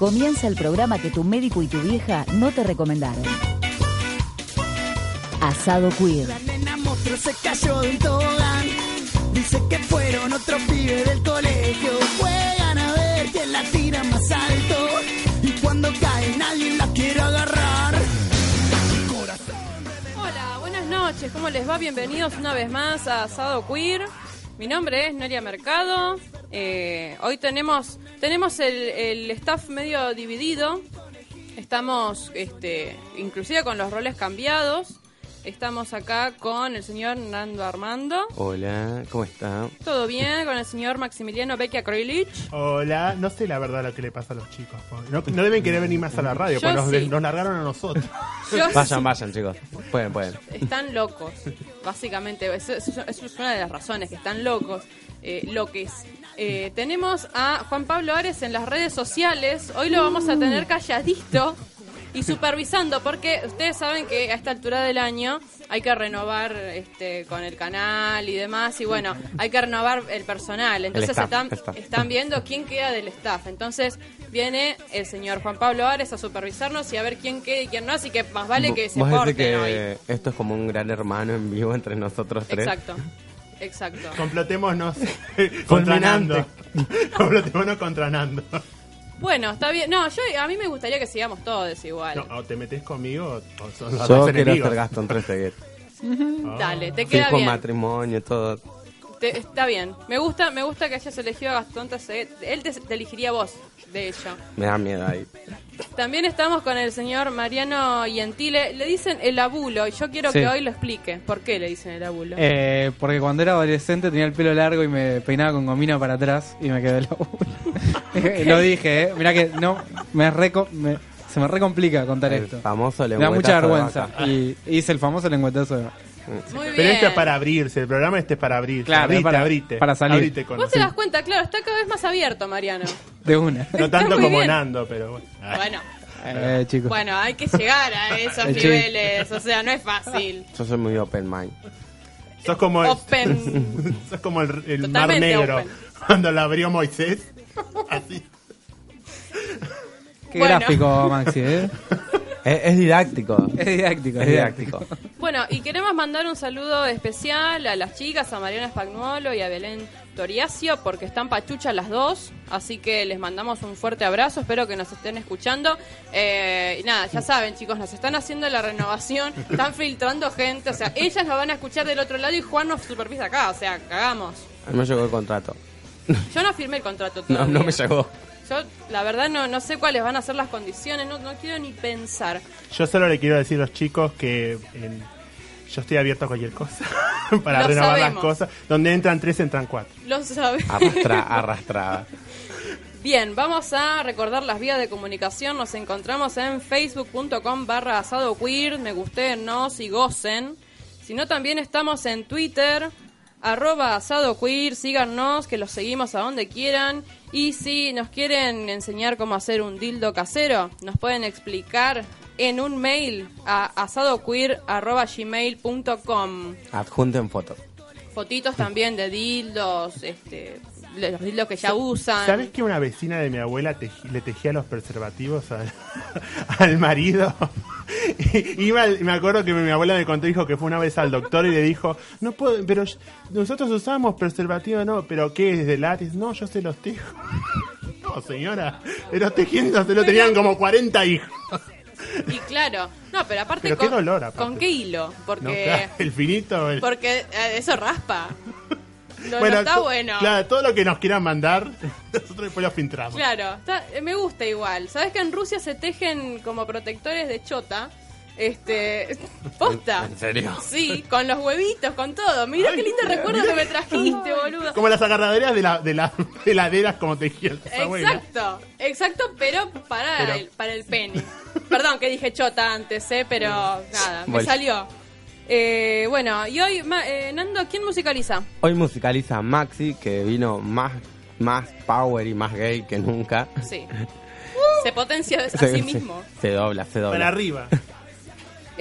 Comienza el programa que tu médico y tu vieja no te recomendaron. Asado Queer. La nena monstruo se cayó de un tobogán. Dice que fueron otros pibes del colegio. Juegan a ver quién la tira más alto. Y cuando caen alguien la quiere agarrar. Hola, buenas noches, ¿cómo les va? Bienvenidos una vez más a Asado Queer. Mi nombre es Noria Mercado. Eh, hoy tenemos tenemos el, el staff medio dividido. Estamos, este, inclusive con los roles cambiados. Estamos acá con el señor Nando Armando. Hola, ¿cómo está? ¿Todo bien? Con el señor Maximiliano Becchia Kroilich. Hola, no sé la verdad lo que le pasa a los chicos. No, no deben querer venir más a la radio, Yo porque nos, sí. nos largaron a nosotros. Yo- Vayan, vayan, chicos. Pueden, pueden. Están locos, básicamente. Eso es una de las razones, que están locos. Eh, loques. Eh, tenemos a Juan Pablo Ares en las redes sociales. Hoy lo vamos a tener calladito y supervisando, porque ustedes saben que a esta altura del año hay que renovar este, con el canal y demás. Y bueno, hay que renovar el personal. Entonces staff, están, el staff. están viendo quién queda del staff. Entonces viene el señor Juan Pablo Ares a supervisarnos y a ver quién queda y quién no. Así que más vale que se porten hoy. que esto es como un gran hermano en vivo entre nosotros tres. Exacto, exacto. Complotémonos contra Nando. Complotémonos contra Nando. Bueno, está bien. No, yo a mí me gustaría que sigamos todos igual. No, o te metes conmigo o son los Yo dos quiero enemigos. ser Gastón Trezeguet. Dale, te queda Fijo bien. matrimonio, todo. Te- está bien. Me gusta, me gusta que hayas elegido a Gastón. Él te, te elegiría vos, de hecho. Me da miedo ahí. También estamos con el señor Mariano Gentile. Le dicen el abulo y yo quiero Sí. que hoy lo explique. ¿Por qué le dicen el abulo? Eh, porque cuando era adolescente tenía el pelo largo y me peinaba con gomina para atrás y me quedé el Lo dije, eh. Mirá que no, me, reco- me- se me recomplica contar El esto. famoso Me da mucha vergüenza. Y hice el famoso lengüetazo de Muy bien. Pero esto es para abrirse, el programa este es para abrirse. Claro, abrite, para- abrite. para salir. Abrite con Vos te das cuenta, claro, está cada vez más abierto, Mariano. de una. No tanto como bien. Nando, pero bueno. Bueno, Eh, chicos. bueno, hay que llegar a esos El chiste. niveles. O sea, no es fácil. Yo soy muy open mind. Sos como el, Open. sos como el, el mar negro open. cuando lo abrió Moisés. Así. Qué bueno. gráfico, Maxi, ¿eh? Es, es didáctico. Es didáctico, Es didáctico. Bueno, y queremos mandar un saludo especial a las chicas, a Mariana Spagnuolo y a Belén Toriacio, porque están pachuchas las dos, así que les mandamos un fuerte abrazo, espero que nos estén escuchando. Eh, y nada, ya saben chicos, nos están haciendo la renovación, están filtrando gente, o sea, ellas nos van a escuchar del otro lado y Juan nos supervisa acá, o sea, cagamos. A mí me llegó el contrato. Yo no firmé el contrato No, todavía. no me llegó. Yo, la verdad, no, no sé cuáles van a ser las condiciones, no, no quiero ni pensar. Yo solo le quiero decir a los chicos que yo estoy abierto a cualquier cosa para Lo renovar sabemos. las cosas. Donde entran tres, entran cuatro. Lo sabes. Arrastra, arrastrada. Bien, vamos a recordar las vías de comunicación. Nos encontramos en facebook.com barra asado queer. Me gustenos y gocen. Si no, también estamos en Twitter, arroba asado queer. Síganos, que los seguimos a donde quieran. Y si nos quieren enseñar cómo hacer un dildo casero, nos pueden explicar en un mail a asadoqueer arroba gmail.com. Adjunten fotos. Fotitos también de dildos, este, los dildos que ya usan. ¿Sabes que una vecina de mi abuela teji- le tejía los preservativos al, al marido? Y- Iba, al- me acuerdo que mi abuela me contó, dijo que fue una vez al doctor y le dijo, no puedo, pero nosotros usamos preservativo, no, pero ¿qué es de látex? No, yo se los tejo. No, señora, pero tejiendo se lo tenían como 40 hijos. Y claro, no, pero aparte, Pero con, qué dolor, aparte. ¿con qué hilo? No, Porque, claro, el finito. el- porque eh, eso raspa. No, no Bueno, está to- bueno. Claro, todo lo que nos quieran mandar, nosotros después lo filtramos. Claro, está- eh, me gusta igual. ¿Sabes que en Rusia se tejen como protectores de chota? Este, posta. ¿En serio? Sí, con los huevitos, con todo. Mira Ay, qué lindo mira, recuerdo mira que me trajiste, boludo. Como las agarraderas de, la, de, la, de heladeras como las abuelas. Exacto, exacto, pero para, Pero- El, para el pene. Perdón que dije chota antes, ¿eh? pero nada, me Bueno. salió. Eh, bueno, y hoy, Ma- eh, Nando, ¿quién musicaliza? Hoy musicaliza Maxi, que vino más, más power y más gay que nunca. Sí. Se potencia a Se- sí mismo. Se, dobla, se dobla. Para arriba.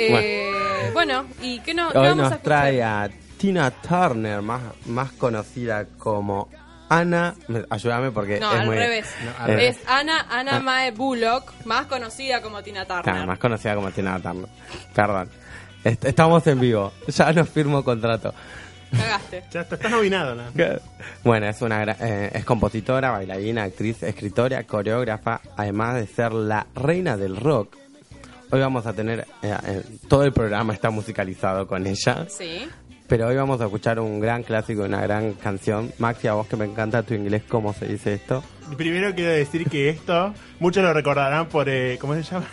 Eh, bueno, ¿y qué, no, qué Hoy vamos a nos escuchar? trae a Tina Turner, más, más conocida como Ana. me- Ayúdame porque No, es al muy. revés. No, al Eh, Es Ana, Ana Mae Bullock, más conocida como Tina Turner. claro, más conocida como Tina Turner. Perdón. Est- Estamos en vivo. Ya nos firmo contrato. Cagaste. Ya está, estás nominado, ¿no? Bueno, es una gra- eh, es compositora, bailarina, actriz, escritora, coreógrafa, además de ser la reina del rock. Hoy vamos a tener eh, eh, todo el programa está musicalizado con ella, Sí. pero hoy vamos a escuchar un gran clásico, una gran canción. Maxi, a vos que me encanta tu inglés, ¿cómo se dice esto? Primero quiero decir que esto, muchos lo recordarán por, eh, ¿cómo se llama?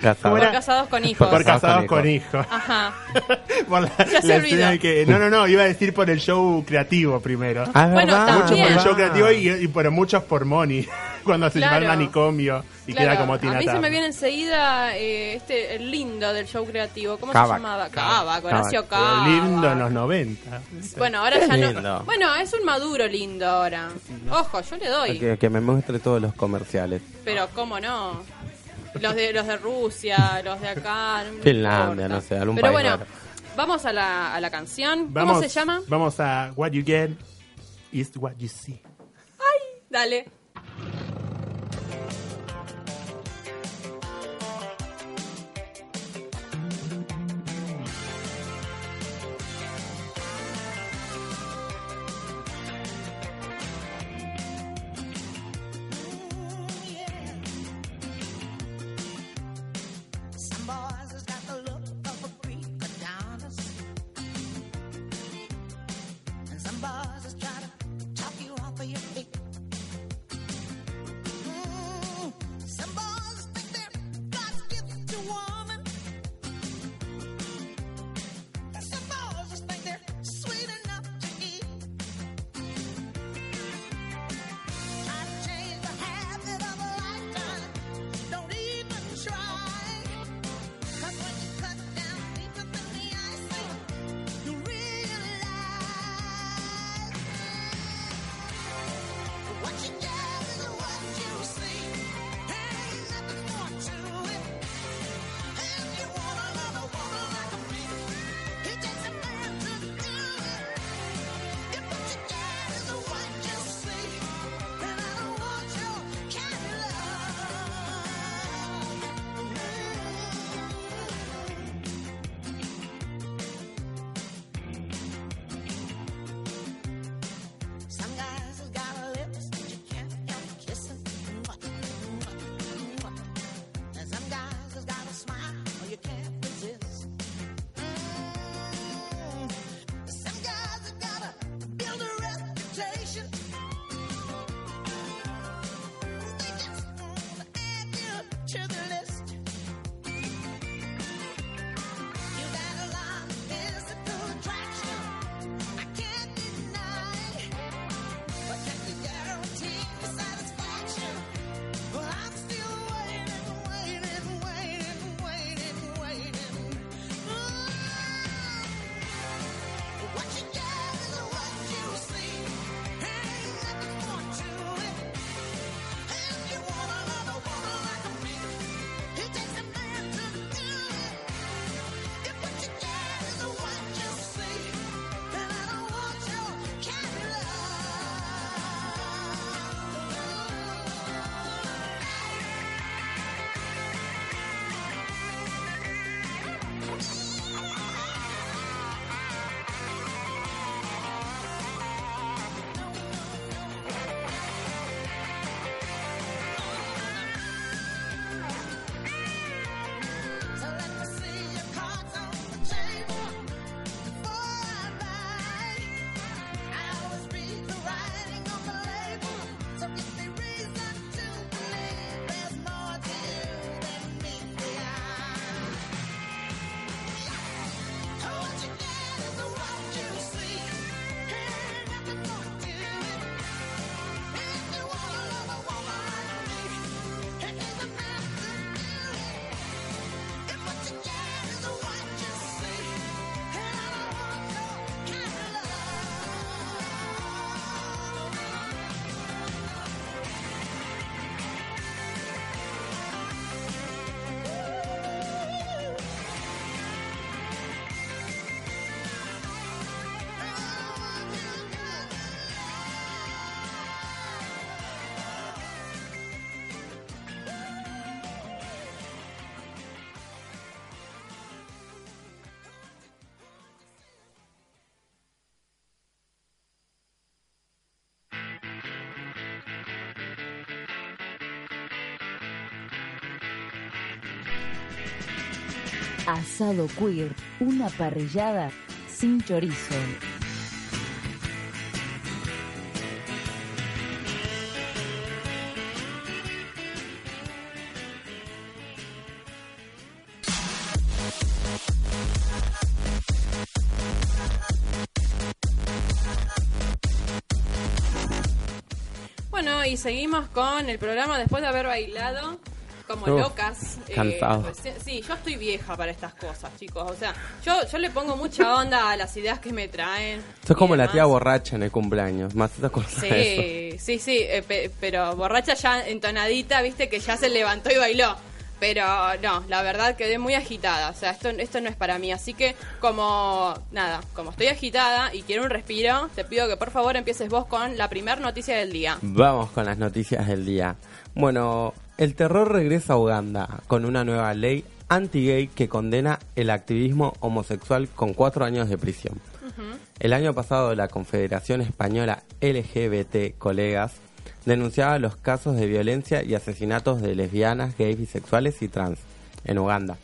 Casado. Por casados con hijos. Por Casados casados con con hijos. Ajá. por la, Ya se la olvidó. que, no, no, no, iba a decir por el show creativo primero. Ah, ¿es Bueno, verdad? Muchos por el show creativo y, y pero muchos por Money. Cuando se Claro. llama el manicomio y Claro, queda como Tina a mí se me viene enseguida eh, este el lindo del show creativo. ¿Cómo Kavak. se llamaba? Cava, Horacio Cava. lindo en los 90. Bueno, ahora ya Lindo. no. Bueno, es un maduro lindo ahora. Ojo, yo le doy. Que, que me muestre todos los comerciales. Pero cómo no. Los de los de Rusia, los de acá. no Finlandia, importa. no sé, algún Pero país bueno, raro. vamos a la, a la canción. Vamos, ¿Cómo se llama? Vamos a What You Get is What You See. Dale. Asado Queer, una parrillada sin chorizo. Bueno, y seguimos con el programa después de haber bailado como Uf, locas. Eh, cansado. pues, sí, yo estoy vieja para estas cosas, chicos. O sea, yo, yo le pongo mucha onda a las ideas que me traen. Sos como la tía borracha en el cumpleaños. Más te acordás de eso. Sí, sí, sí, eh, pe- pero borracha ya entonadita, viste que ya se levantó y bailó. Pero no, la verdad quedé muy agitada. O sea, esto, esto no es para mí. Así que, como, nada, como estoy agitada y quiero un respiro, te pido que por favor empieces vos con la primera noticia del día. Vamos con las noticias del día. Bueno, el terror regresa a Uganda con una nueva ley anti-gay que condena el activismo homosexual con cuatro años de prisión. El año pasado la Confederación Española LGBT Colegas denunciaba los casos de violencia y asesinatos de lesbianas, gays, bisexuales y trans en Uganda.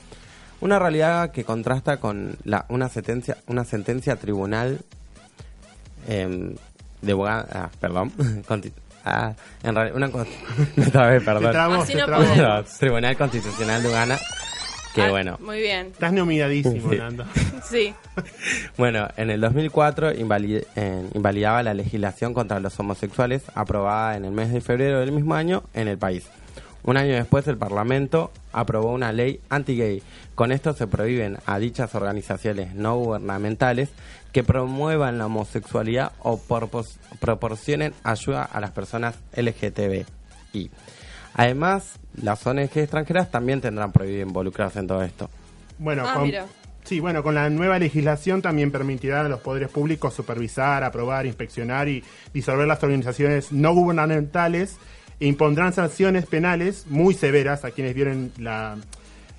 Una realidad que contrasta con la, una, sentencia, una sentencia tribunal em, de Uganda, ah, perdón, ah, en realidad, una, con- trabé, Te perdón. trabó, Así te no trabó. podemos. Tribunal Constitucional de Uganda, que Ah, bueno, Muy bien. Estás nominadísimo, Sí. Nando. Sí. Bueno, en el 2004 invali- eh, invalidaba la legislación contra los homosexuales aprobada en el mes de febrero del mismo año en el país. Un año después el Parlamento aprobó una ley anti-gay. Con esto se prohíben a dichas organizaciones no gubernamentales que promuevan la homosexualidad o proporcionen ayuda a las personas LGTBI. Además, las ONG extranjeras también tendrán prohibido involucrarse en todo esto. Bueno, Ah, con, sí, bueno, con la nueva legislación también permitirá a los poderes públicos supervisar, aprobar, inspeccionar y disolver las organizaciones no gubernamentales impondrán sanciones penales muy severas a quienes violen la,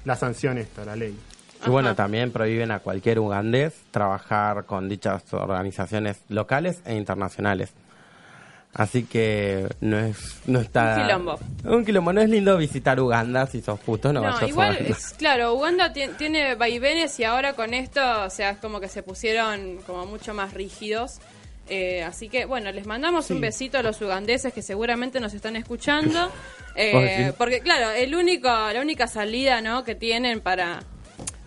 la sanción esta, la ley. Y bueno, también prohíben a cualquier ugandés trabajar con dichas organizaciones locales e internacionales. Así que no es no está Un quilombo. Un quilombo, no es lindo visitar Uganda si sos puto, no, No, vayas a igual, Uganda. es, claro, Uganda ti- tiene vaivenes y ahora con esto, o sea, es como que se pusieron como mucho más rígidos. Eh, así que, bueno, les mandamos un besito a los ugandeses que seguramente nos están escuchando. Eh, porque, claro, el único, la única salida ¿no? que tienen para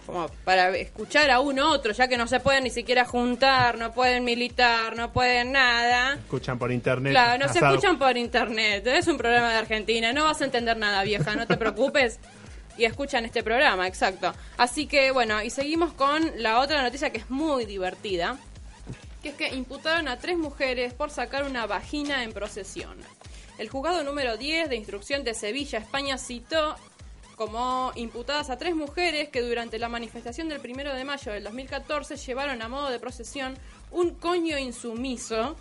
como para escuchar a un otro, ya que no se pueden ni siquiera juntar, no pueden militar, no pueden nada. Escuchan por internet. Claro, no se escuchan por internet. Es un programa de Argentina. No vas a entender nada, vieja. No te preocupes. Y escuchan este programa, exacto. Así que, bueno, y seguimos con la otra noticia que es muy divertida. Que es que imputaron a tres mujeres por sacar una vagina en procesión. El juzgado número 10 de instrucción de Sevilla, España, citó como imputadas a tres mujeres que durante la manifestación del primero de mayo del 2014 llevaron a modo de procesión un coño insumiso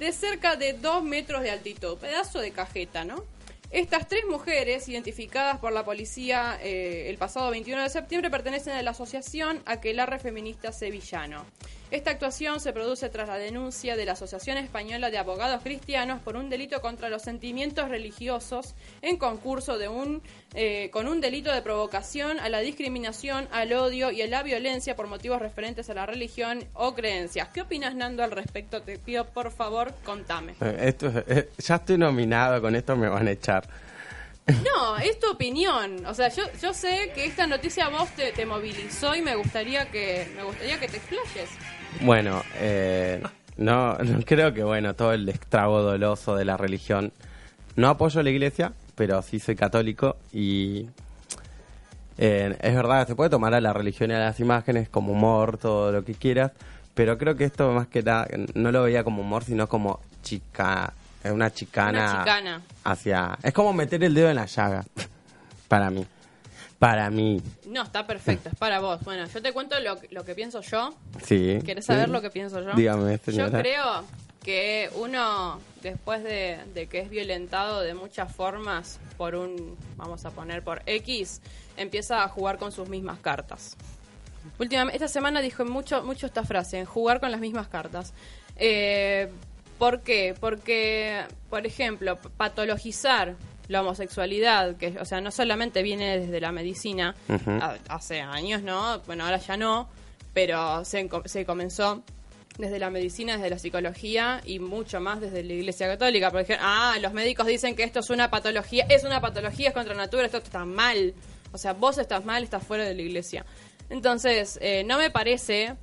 de cerca de 2 metros de altitud, pedazo de cajeta, ¿no? Estas tres mujeres, identificadas por la policía eh, el pasado 21 de septiembre, pertenecen a la asociación Aquelarre Feminista Sevillano. Esta actuación se produce tras la denuncia de la Asociación Española de Abogados Cristianos por un delito contra los sentimientos religiosos en concurso de un, eh, con un delito de provocación a la discriminación, al odio y a la violencia por motivos referentes a la religión o creencias. ¿Qué opinas, Nando, al respecto? Te pido, por favor, contame. Eh, Esto, es- eh, ya estoy nominado, con esto me van a echar. No, es tu opinión. O sea, yo, yo sé que esta noticia a vos te, te movilizó y me gustaría que me gustaría que te explayes. Bueno, eh, no, no creo que bueno todo el estrago doloso de la religión. No apoyo la iglesia, pero sí soy católico y eh, es verdad, se puede tomar a la religión y a las imágenes como humor, todo lo que quieras, pero creo que esto más que nada no lo veía como humor, sino como chica, eh, una chicana, Una chicana. hacia, es como meter el dedo en la llaga, para mí, para mí, No, está perfecto, es para vos. Bueno, yo te cuento lo, que- lo que pienso yo. sí. ¿Querés saber Sí. lo que pienso yo? Dígame, señora. Yo creo que uno, después de, de que es violentado de muchas formas por un, vamos a poner por X, empieza a jugar con sus mismas cartas. Últimamente, esta semana dijo mucho, mucho esta frase, en jugar con las mismas cartas. Eh, ¿Por qué? Porque, por ejemplo, patologizar la homosexualidad, que, o sea, no solamente viene desde la medicina, a- hace años, ¿no? Bueno, ahora ya no, pero se, comenzó desde la medicina, desde la psicología y mucho más desde la Iglesia Católica. Por ejemplo, ah, los médicos dicen que esto es una patología, es una patología, es contra natura, esto está mal. O sea, vos estás mal, estás fuera de la Iglesia. Entonces, eh, no me parece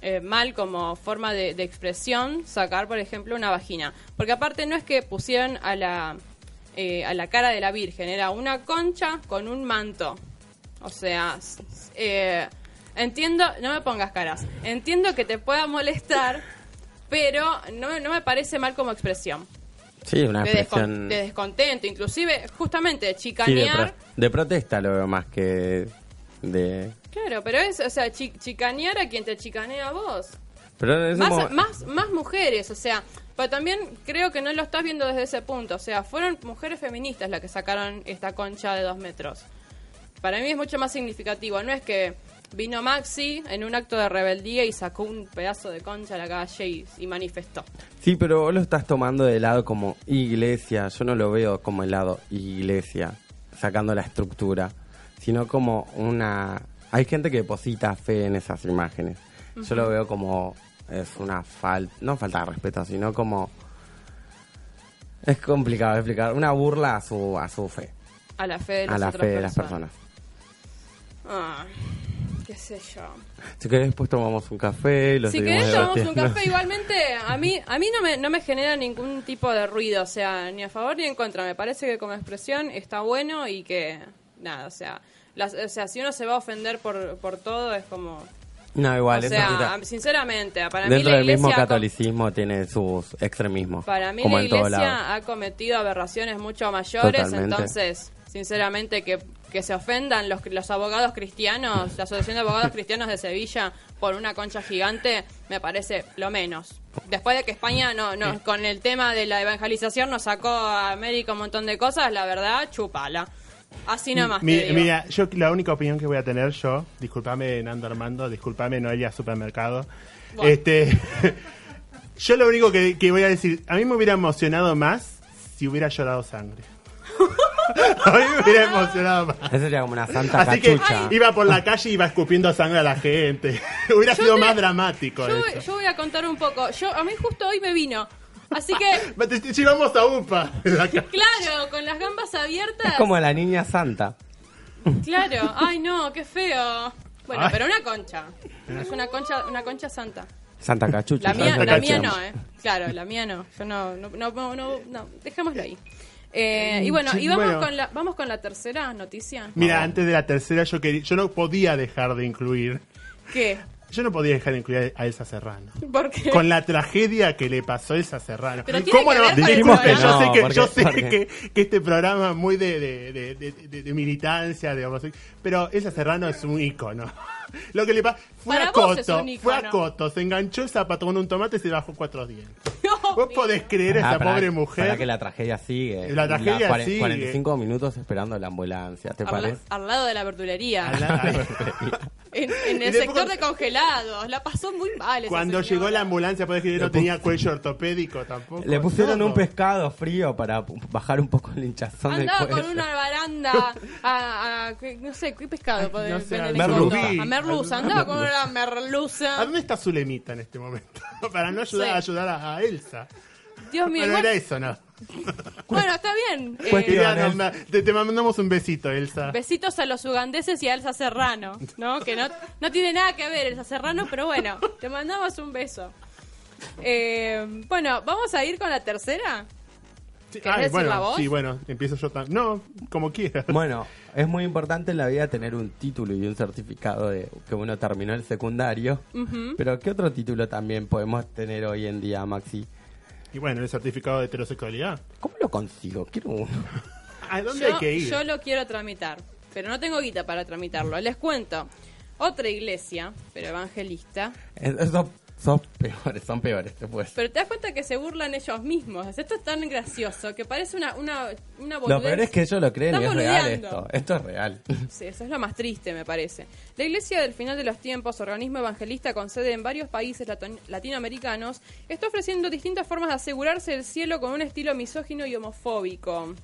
eh, mal como forma de, de expresión sacar, por ejemplo, una vagina. Porque aparte no es que pusieron a la, eh, a la cara de la Virgen, era una concha con un manto. O sea, eh, entiendo, no me pongas caras, entiendo que te pueda molestar, pero no, no me parece mal como expresión. Sí, una De, expresión de descontento, inclusive justamente sí, de, chicanear. pro- de protesta lo veo más que de... Claro, pero es, o sea, chi- chicanear a quien te chicanea a vos. Pero Más, más, más mujeres, o sea, pero también creo que no lo estás viendo desde ese punto, o sea, fueron mujeres feministas las que sacaron esta concha de dos metros. Para mí es mucho más significativo, no es que vino Maxi en un acto de rebeldía y sacó un pedazo de concha a la calle y, y manifestó. Sí, pero vos lo estás tomando de lado como iglesia. Yo no lo veo como el lado iglesia, sacando la estructura, sino como una... Hay gente que deposita fe en esas imágenes. Yo lo veo como es una falta, no falta de respeto, sino como... Es complicado de explicar, una burla a su, a su fe, A la fe de, a las la otras fe de las personas. Ah, qué sé yo. Si querés después tomamos un café, lo si querés tomamos un café, igualmente a mí a mí no me, no me genera ningún tipo de ruido, o sea, ni a favor ni en contra. Me parece que como expresión está bueno y que, nada, o sea, las- o sea si uno se va a ofender por, por todo es como... No, igual, o sea, quita- sinceramente, para mí Dentro la del mismo com- catolicismo tiene sus extremismos. Para mí como la iglesia ha cometido aberraciones mucho mayores, Totalmente. entonces, sinceramente, que, que se ofendan los, los abogados cristianos, la Asociación de Abogados Cristianos de Sevilla, por una concha gigante, me parece lo menos. Después de que España, no, no, con el tema de la evangelización, nos sacó a América un montón de cosas, la verdad, chupala. Así nomás. Mi- te digo. mira, yo la única opinión que voy a tener yo, disculpame Nando Armando, disculpame Noelia Supermercado. Bueno. Este, yo lo único que, que voy a decir, a mí me hubiera emocionado más si hubiera llorado sangre. a mí me hubiera emocionado más. Eso sería como una santa Así que iba por la calle y iba escupiendo sangre a la gente. hubiera Yo sido te- más dramático yo, eso. yo voy a contar un poco. Yo A mí justo hoy me vino. Así que, te Llevamos a UPA. claro, con las gambas abiertas. Es como la niña santa. Claro, ay no, qué feo. Bueno, Ay. pero una concha. Es una concha, una concha santa. Santa cachucha. La mía, Santa la mía no, eh. Claro, la mía no. Yo no, no, no, no, no, no. dejémoslo ahí. Eh, y bueno, y vamos bueno. con la, vamos con la tercera noticia. Mira, antes de la tercera yo quería, yo no podía dejar de incluir, ¿Qué? Yo no podía dejar de incluir a Elsa Serrano. Porque con la tragedia que le pasó a Elsa Serrano. Pero que no? que yo sé, que, yo sé que, que este programa es muy de, de, de, de- de- de militancia, de homosexual, pero Elsa Serrano es un ícono. Lo que le pasó fue Para a Coto, fue a Coto, se enganchó el zapato con un tomate y se bajó cuatro dientes. No, ¿Vos podés creer a esa Ah, pobre mujer? pará que la tragedia sigue. La tragedia sigue. 45 minutos esperando la ambulancia, ¿te al, parece? al lado de la verdulería. Al la- En, en el después sector de congelados. La pasó muy mal. esa Cuando señora. llegó la ambulancia, podés creer que no tenía cuello ortopédico tampoco. Le pusieron Todo. un pescado frío para bajar un poco el hinchazón del Andaba cuello. con una baranda a, a- no sé, ¿qué pescado podés no sé, vender en a merluza, andaba con una merluza. ¿A dónde está Zulemita en este momento? Para no ayudar, Sí. a ayudar a, a Elsa. Dios mío, Pero igual- era eso, ¿no? bueno, está bien. Eh, Pues Quería Cuestiones. nombrar- te, te mandamos un besito, Elsa. besitos a los ugandeses y a Elsa Serrano, ¿no? Que no, no tiene nada que ver Elsa Serrano, pero bueno, te mandamos un beso. Eh, bueno, vamos a ir con la tercera. Sí, ¿Querés ay, bueno, sí, bueno, empiezo yo también. No, como quieras. Bueno, es muy importante en la vida tener un título y un certificado de que uno terminó el secundario. Pero ¿qué otro título también podemos tener hoy en día, Maxi? Y bueno, el certificado de heterosexualidad. ¿Cómo lo consigo? Quiero uno. ¿A dónde Yo, hay que ir? yo lo quiero tramitar, pero no tengo guita para tramitarlo. Les cuento. Otra iglesia, pero evangelista. Es- Esos son peores, son peores después. Pero te das cuenta que se burlan ellos mismos. Esto es tan gracioso que parece una, una, una Lo boludez. peor es que ellos lo creen y es real esto. Esto es real. Sí, eso es lo más triste, me parece. La Iglesia del Final de los Tiempos, organismo evangelista con sede en varios países latinoamericanos, está ofreciendo distintas formas de asegurarse el cielo con un estilo misógino y homofóbico.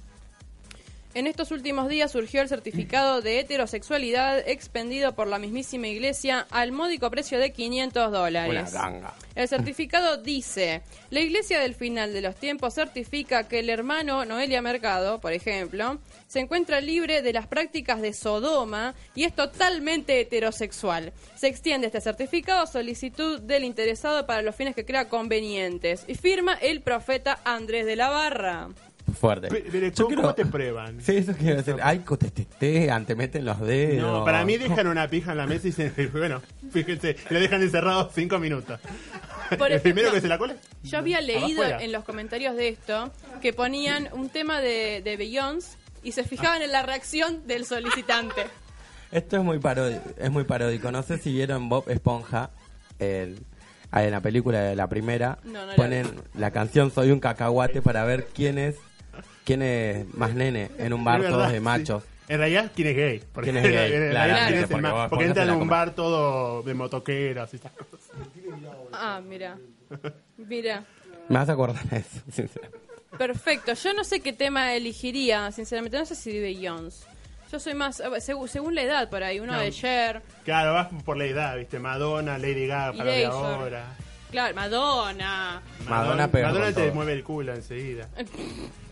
En estos últimos días surgió el certificado de heterosexualidad expendido por la mismísima iglesia al módico precio de 500 Una dólares. El certificado dice, la iglesia del final de los tiempos certifica que el hermano Noelia Mercado, por ejemplo, se encuentra libre de las prácticas de Sodoma y es totalmente heterosexual. Se extiende este certificado a solicitud del interesado para los fines que crea convenientes y firma el profeta Andrés de la Barra. Fuerte. Pe- pero ¿cómo, quiero- cómo te prueban? Sí, eso quiero decir. Ay, te testean, te meten los dedos. No, para mí dejan una pija en la mesa y dicen, bueno, fíjense, lo dejan encerrado cinco minutos. Por el primero que se la cole. Yo había leído en los comentarios de esto que ponían un tema de, de Beyoncé y se fijaban en la reacción del solicitante. Esto es muy paródico, es muy paródico. No sé si vieron Bob Esponja en, en la película de la primera. No, no la ponen la canción Soy un cacahuate para ver quién es quién es más nene en un bar todos de sí. machos. En realidad, ¿quién es gay? Porque, ¿Quién es gay? en realidad, Claramente, ¿quién es el porque vos en un bar todo de motoqueros y estas cosas. Ah, mira. Mira. Me vas a acordar de eso, sinceramente. Perfecto. Yo no sé qué tema elegiría, sinceramente. No sé si Beyoncé. Yo soy más, eh, segu- según la edad por ahí, uno No. de Cher. Claro, vas por la edad, ¿viste? Madonna, Lady Gaga, para de ahora. Claro, Madonna. Madonna pega Madonna te todo. mueve el culo enseguida.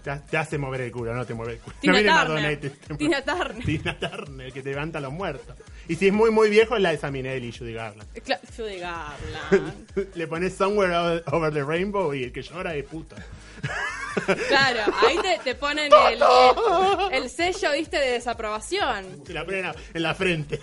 Te, ha- te hace mover el culo, no te mueve el culo. Tina no viene Turner. Madonna y te, te mueve- Tina Turner. Tina Turner, que te levanta a los muertos. Y si es muy, muy viejo, es la de Saminelli y Judy Garland. Cla- Judy Garland. Le pones Somewhere Over- Over the Rainbow y el que llora es puta. Claro, ahí te, te ponen el, el- el sello, viste, de desaprobación. Se la ponen en la frente.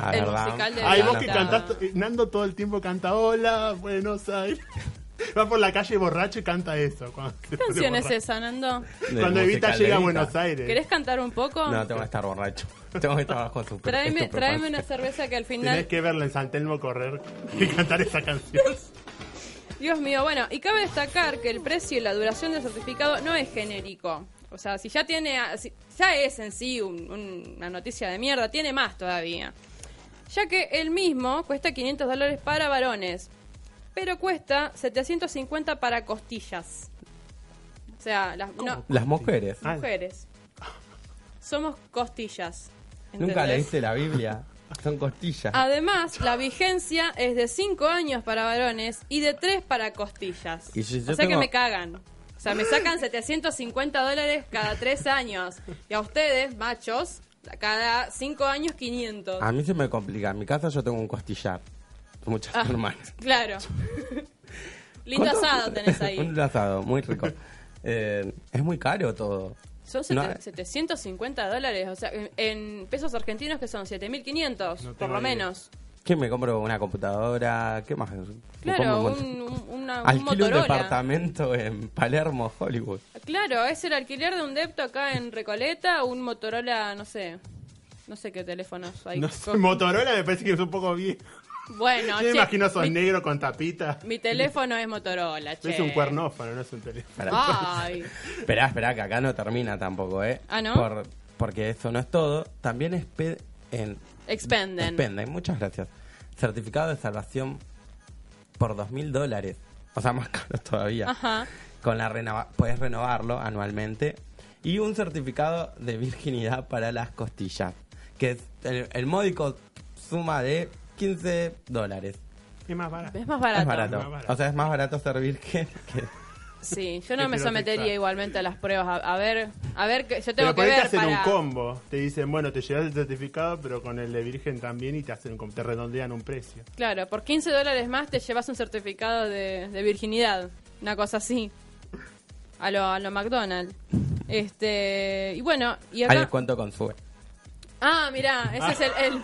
Ah, El ¿verdad? musical de Ay, vos que cantás, Nando todo el tiempo canta Hola, Buenos Aires. Va por la calle borracho y canta eso. ¿Qué canción es esa, Nando? Del Cuando Evita llega a. Buenos Aires. ¿Querés cantar un poco? No, tengo que estar borracho. Tengo que estar bajo su Tráeme, tráeme una cerveza que al Tenés final... que verlo en San Telmo correr y cantar esa canción. Dios mío, bueno, y cabe destacar que el precio y la duración del certificado no es genérico. O sea, si ya tiene, si ya es en sí un- un- una noticia de mierda, tiene más todavía. Ya que el mismo cuesta 500 dólares para varones, pero cuesta 750 para costillas. O sea, las no, Las mujeres. Mujeres. Somos costillas. Nunca ¿entendés? leíste la Biblia. Son costillas. Además, la vigencia es de 5 años para varones y de 3 para costillas. Y si o sea que me cagan. O sea, me sacan 750 dólares cada 3 años. Y a ustedes, machos, cada 5 años 500. A mí se me complica. En mi casa yo tengo un costillar. Muchas Ah, hermanas. Claro. Lindo asado tenés ahí. un asado, muy rico. Eh, es muy caro todo. Son No, sete- 750 dólares. O sea, en- en pesos argentinos que son 7500, No por lo idea. ¿Qué me compro? ¿Una computadora? ¿Qué más? Claro, un, un- una, un Alquilo un departamento en Palermo, Hollywood. Claro, es el alquiler de un depto acá en Recoleta, un Motorola, no sé. No sé qué teléfonos hay. No sé, Motorola me parece que es un poco viejo. Bueno, Yo me che, imagino esos mi, negros con tapita. mi teléfono es Motorola, che. Es un cuernófono, no es un teléfono. Ay, Esperá, esperá, que acá no termina tampoco, ¿eh? Ah, ¿no? Por- porque eso no es todo. También es en expenden. Expenden, muchas gracias. Certificado de salvación por dos mil dólares. O sea, más caro todavía. Ajá. Con la renova puedes renovarlo anualmente. Y un certificado de virginidad para las costillas. Que es el, el módico suma de 15 dólares. Es más barato. Es más barato. Es barato. Más barato. O sea, es más barato ser virgen que... Sí, yo no me sometería igualmente a las pruebas. A, a ver, a ver, que yo Pero tengo que ahí te ver hacen para... un combo. Te dicen, bueno, te llevas el certificado, pero con el de virgen también y te hacen un te redondean un precio. Claro, por 15 dólares más te llevas un certificado de, de virginidad. Una cosa así. A lo, a lo McDonald's. Este, y bueno, y acá... descuento con sube. Ah, mirá, ese es el, el-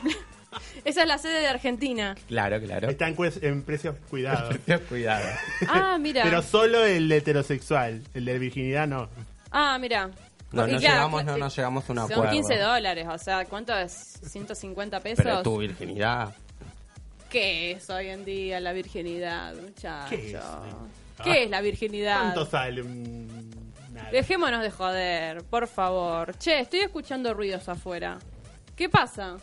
esa es la sede de Argentina. Claro, claro. Está en, cues- en precios cuidados. Cuidado. Ah, mira. Pero solo el heterosexual. El de virginidad no. Ah, mira. No, no claro, llegamos, no, no llegamos a un Son acuerdo. 15 dólares, o sea, ¿cuánto es? 150 pesos. Pero tu virginidad. ¿Qué es hoy en día la virginidad, muchacho? ¿Qué es? ¿Qué Ah. es la virginidad? ¿Cuánto sale? un- nada. Dejémonos de joder, por favor. Che, estoy escuchando ruidos afuera. ¿Qué pasa?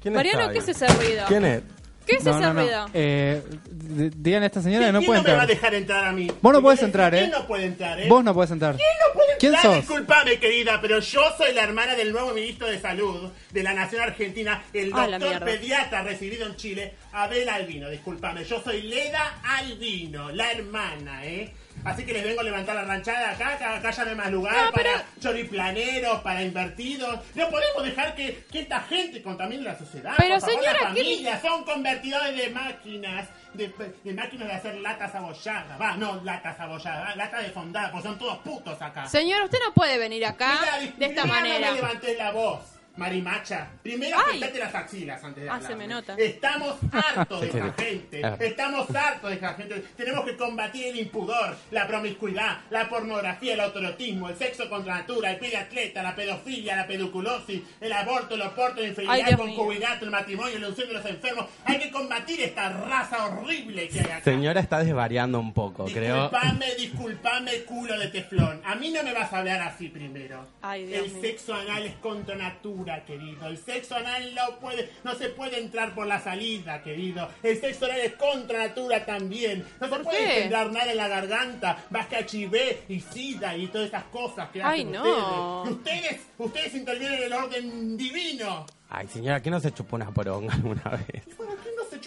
¿Quién Mariano, está ¿qué ahí? es ese ruido? ¿Quién es? ¿Qué es No, ese no, no. ruido? Eh, d- díganle a esta señora que no ¿Quién puede no me va a entrar. dejar entrar a mí? Vos no podés ¿Quién entrar, ¿eh? no puede entrar, eh? Vos no podés entrar. ¿Quién no puede ¿Quién sos? Disculpame, querida, pero yo soy la hermana del nuevo ministro de Salud de la Nación Argentina, el Ah, la doctor mierda. pediatra residido en Chile, Abel Albino. Disculpame, yo soy Leda Albino, la hermana, ¿eh? Así que les vengo a levantar la ranchada acá, acá, acá ya no hay más lugar No, pero- para choriplaneros, para invertidos. No podemos dejar que, que esta gente contamine la sociedad. Pero, por favor, señora, las ¿qué- familias son convertidores de máquinas, de, de máquinas de hacer latas abolladas. Va, no latas abolladas, va, latas de fondada, porque son todos putos acá. Señor, usted no puede venir acá Mira, de esta manera. Me levantes la voz, marimacha. Primero Ay. afeitate las axilas antes de Ah, hablar. se me nota. Estamos hartos de esta gente. Estamos hartos de esta gente. Tenemos que combatir el impudor, la promiscuidad, la pornografía, el autorotismo, el sexo contra natura, el atleta, la pedofilia, la pedoculosis, el aborto, el oporto, la Dios el concubinato, el matrimonio, la unción de los enfermos. Hay que combatir esta raza horrible que hay acá. Señora está desvariando un poco, creo. Disculpame, disculpame, culo de teflón. A mí no me vas a hablar así primero. Ay, Dios el mío. sexo anal es contra natura, querido. El sexo anal no puede, no se puede entrar por la salida, querido. El sexo anal es contra natura también. No se ¿Por puede engendrar nada en la garganta, más que HIV y SIDA y todas esas cosas que Ay, hacen no. ustedes. Ustedes, ustedes intervienen en el orden divino. Ay, señora, ¿qué no se chupó una poronga alguna vez?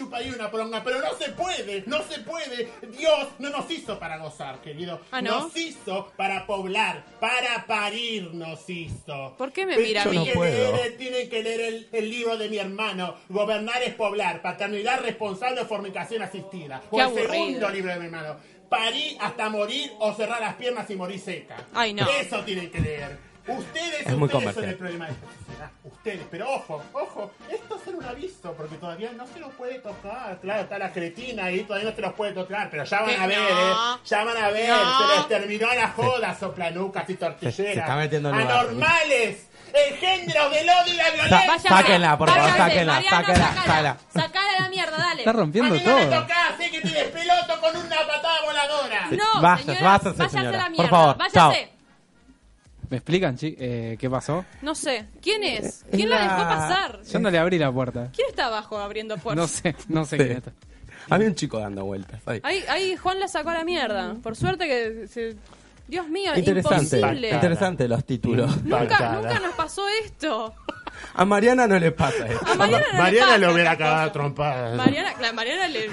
Bueno, ¿quién no se chupa ahí una poronga? Pero no se puede, no se puede. Dios no nos hizo para gozar, querido. Ah, ¿no? Nos hizo para poblar, para parir nos hizo. ¿Por qué me mira a tienen mí? que No puedo. leer- tienen que leer el, el libro de mi hermano. Gobernar es poblar. Paternidad responsable o fornicación asistida. O Qué el aburrido. segundo libro de mi hermano. Parir hasta morir o cerrar las piernas y morir seca. Ay, no. Eso tienen que leer. Ustedes, Es muy ustedes son el problema de esta. Ustedes, pero ojo, ojo, esto es un aviso, porque todavía no se los puede tocar. Claro, está la cretina ahí, todavía no se los puede tocar, pero ya van Que a ver, no. ¿eh? Ya van a ver, No. se les terminó la joda, soplanucas y tortilleras. Se- se está metiendo en. ¡Anormales! ¡El género del odio y la violencia! Sáquenla, por favor, sáquenla, Mariano, sáquenla, sacala. sáquenla. Sacala a la mierda, dale. Está rompiendo mí no me todo. tocás, sé que tienes peloto con una patada voladora. No, Váyase, señora, váyase, váyase señora. Por favor, váyase. ¿Me explican, chi? Eh, qué pasó? No sé, ¿quién es? Es ¿Quién la la- dejó pasar? Yo no le abrí la puerta. ¿Quién está abajo abriendo No puertas? sé, no sé Sí. quién está. Había un chico dando vueltas. ahí. Ahí, ahí Juan la sacó a la mierda. Por suerte que... se- Dios mío, Interesante, imposible. interesante los títulos. Nunca, nunca nos pasó esto. A Mariana no le pasa esto. A Mariana no le Mariana pasa lo hubiera estas cagado a cosas. trompadas. Mariana, claro, Mariana le...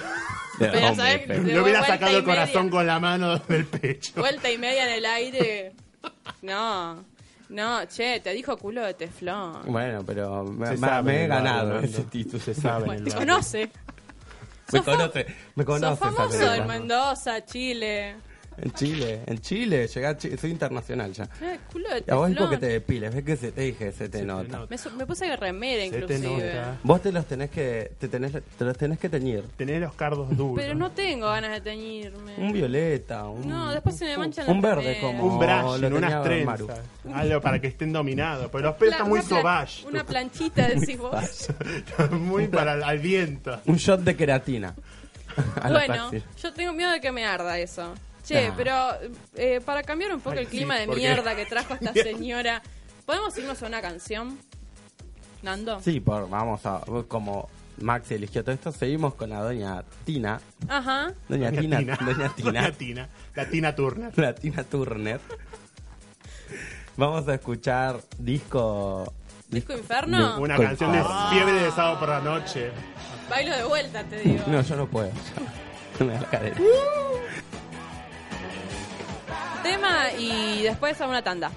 Pero hombre, sabes, de Le hubiera vuelta sacado y el corazón con la mano del pecho. Vuelta y media en el aire. No, no, che, te dijo culo de teflón. Bueno, pero me, Se me- sabe me he en el barrio, ganado ese título. Se sabe en Bueno, el te barrio. conoce. Me Sos conoce, me conoce. Sos famoso en. Mendoza, Chile. En Chile, en Chile, llegué a soy internacional ya. Eh, culo de Y a vos digo teflón. que te depiles, ves que se te dije, se te nota. nota. Me, me puse remera Se te inclusive. nota. Vos te los tenés que, te tenés, te los tenés que teñir. Tener los cardos duros. Pero no tengo ganas de teñirme. Un violeta, un... No, después se me manchan Un las verde como... Un tenía unas trenzas. Algo para que estén dominados. Pero los pelos están muy sauvage. Una planchita, decís vos. muy para el, al viento. Un shot de queratina. Bueno, yo tengo miedo de que me arda eso. Che, pero eh, para cambiar un poco Ay, el clima sí, de porque- mierda que trajo esta señora, ¿podemos irnos a una canción? Nando. Sí, por, vamos a... Como Maxi eligió todo esto, seguimos con la doña Tina. Ajá. Doña, Tina, Doña Doña Tina. Tina. La Tina Turner. La Tina Turner. Vamos a escuchar disco... ¿Disco Inferno? Una canción de Ah. fiebre de sábado por la noche. Bailo de vuelta, te digo. No, yo no puedo. Me da la cadera. Tema y después a una tanda.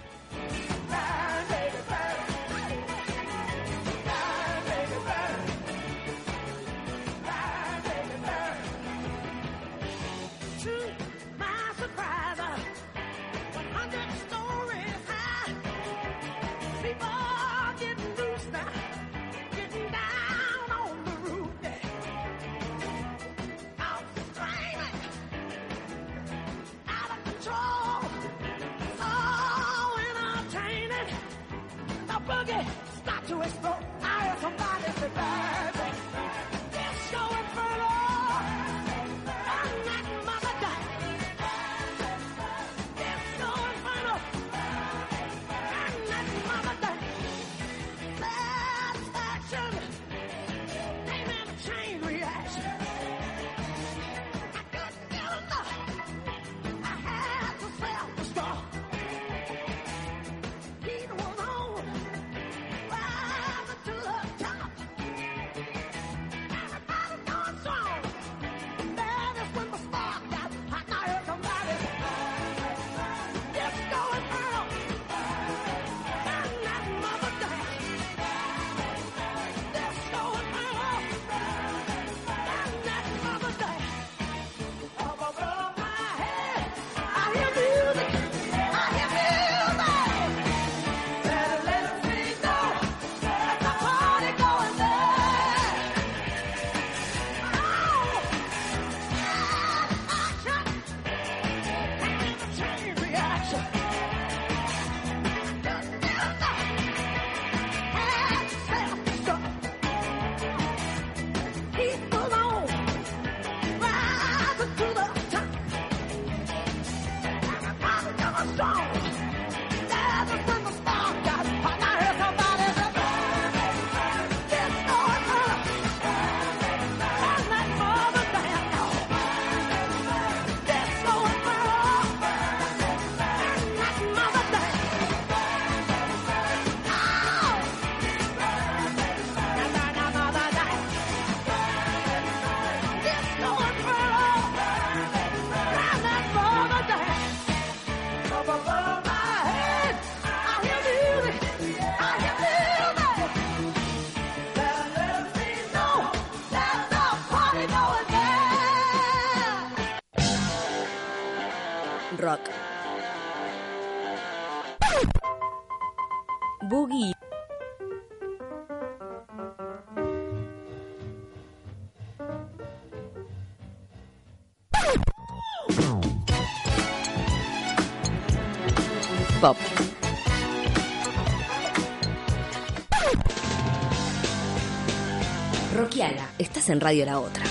En Radio La Otra.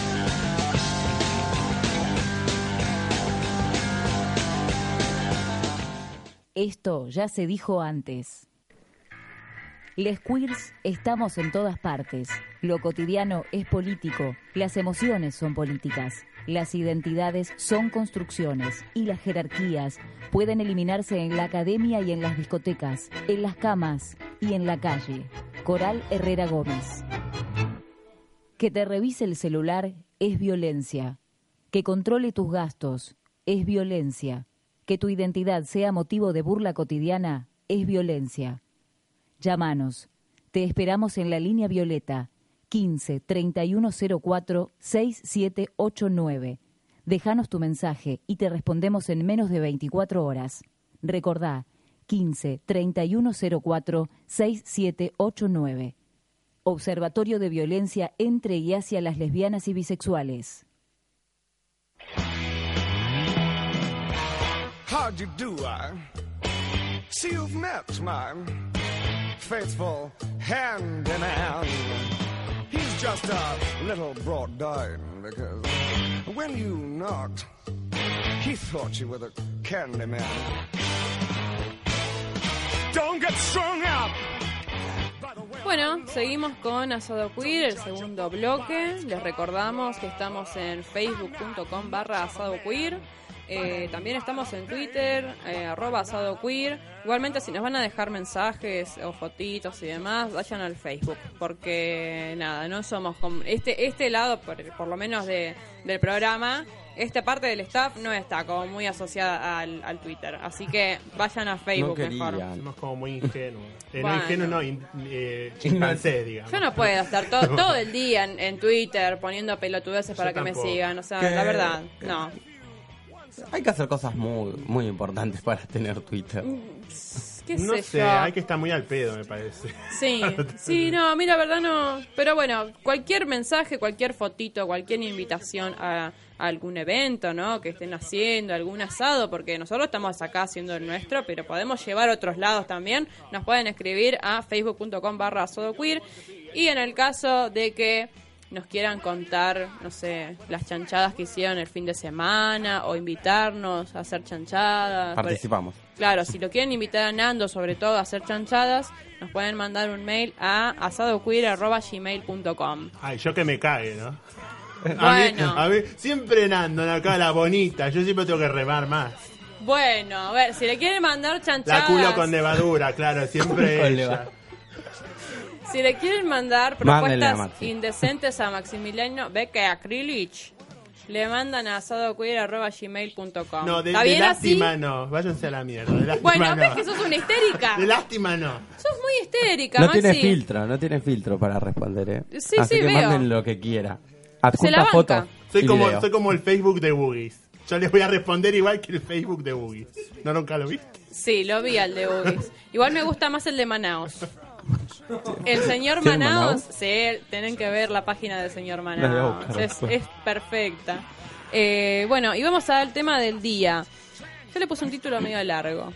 Esto ya se dijo antes. Les queers estamos en todas partes. Lo cotidiano es político, las emociones son políticas, las identidades son construcciones y las jerarquías pueden eliminarse en la academia y en las discotecas, en las camas y en la calle. Coral Herrera Gómez. Que te revise el celular es violencia. Que controle tus gastos es violencia. Que tu identidad sea motivo de burla cotidiana es violencia. Llámanos. Te esperamos en la línea violeta 15 3104 6789. Déjanos tu mensaje y te respondemos en menos de 24 horas. Recordá 15 3104 6789. Observatorio de Violencia entre y hacia las lesbianas y bisexuales. How'd you do, I? See, you've met my faithful handyman. He's just a little brought down because when you knocked, he thought you were the candy man. Don't get strung Bueno, seguimos con Asado Queer, el segundo bloque. Les recordamos que estamos en facebook.com barra asado queer. Eh, también estamos en Twitter, eh, asado queer. Igualmente, si nos van a dejar mensajes o fotitos y demás, vayan al Facebook. Porque, nada, no somos. Este, este lado, por, por lo menos de, del programa, esta parte del staff no está como muy asociada al, al Twitter. Así que vayan a Facebook mejor. querían. Somos como muy ingenuos. Eh, Bueno. No ingenuos, no, in- eh, chimpancés, digamos. Yo no puedo estar to- todo el día en, en Twitter poniendo pelotudeces para que me sigan. O sea, ¿Qué? la verdad, no. Hay que hacer cosas muy, muy importantes para tener Twitter. ¿Qué No sé, sé, yo? hay que estar muy al pedo, me parece. Sí, sí, no, a mí la verdad no. Pero bueno, cualquier mensaje, cualquier fotito, cualquier invitación a, a algún evento, ¿no? Que estén haciendo, algún asado, porque nosotros estamos acá haciendo el nuestro, pero podemos llevar a otros lados también. Nos pueden escribir a facebook.com barra asadoqueer. Y en el caso de que nos quieran contar, no sé, las chanchadas que hicieron el fin de semana o invitarnos a hacer chanchadas. Participamos. Claro, si lo quieren invitar a Nando, sobre todo a hacer chanchadas, nos pueden mandar un mail a asadoqueer.gmail.com. Ay, yo que me cague, ¿no? A mí, Bueno. a mí, siempre Nando acá la bonita, yo siempre tengo que remar más. Bueno, a ver, si le quieren mandar La chanchadas, culo con levadura, claro, siempre ella. si le quieren mandar a propuestas indecentes a Maximiliano Beque Acrylich, le mandan a asadoqueer.gmail.com. No, de, ¿Está de lástima así? no, váyanse a la mierda. De lástima Bueno, no. ves que sos una histérica. De lástima no. Sos muy histérica, No Maxi. tiene filtro, no tiene filtro para responder, ¿eh? Sí, Así sí, que veo. manden lo que quiera. Adjunta fotos Soy y como, video. soy como el Facebook de Boogies. Yo les voy a responder igual que el Facebook de Boogies. ¿No nunca lo viste? Sí, lo vi al de Bugis. Igual me gusta más el de Manaos. El señor ¿Tiene Manaos, Manaos? sí, tienen que ver la página del señor Manaos. buscar Es, después. es perfecta. Eh, bueno, y vamos al tema del día. Yo le puse un título medio largo.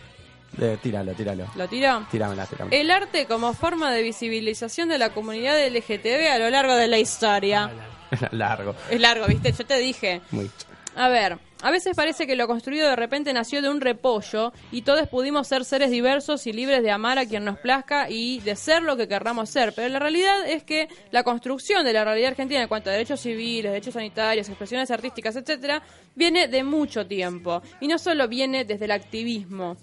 Eh, tíralo, tíralo. ¿Lo tiro? Tíramela, tíramela. El arte como forma de visibilización de la comunidad LGTB a lo largo de la historia. Largo. Es largo, ¿viste? Yo te dije. Muy. A ver, a veces parece que lo construido de repente nació de un repollo y todos pudimos ser seres diversos y libres de amar a quien nos plazca y de ser lo que querramos ser. Pero la realidad es que la construcción de la realidad argentina en cuanto a derechos civiles, derechos sanitarios, expresiones artísticas, etcétera, viene de mucho tiempo y no solo viene desde el activismo.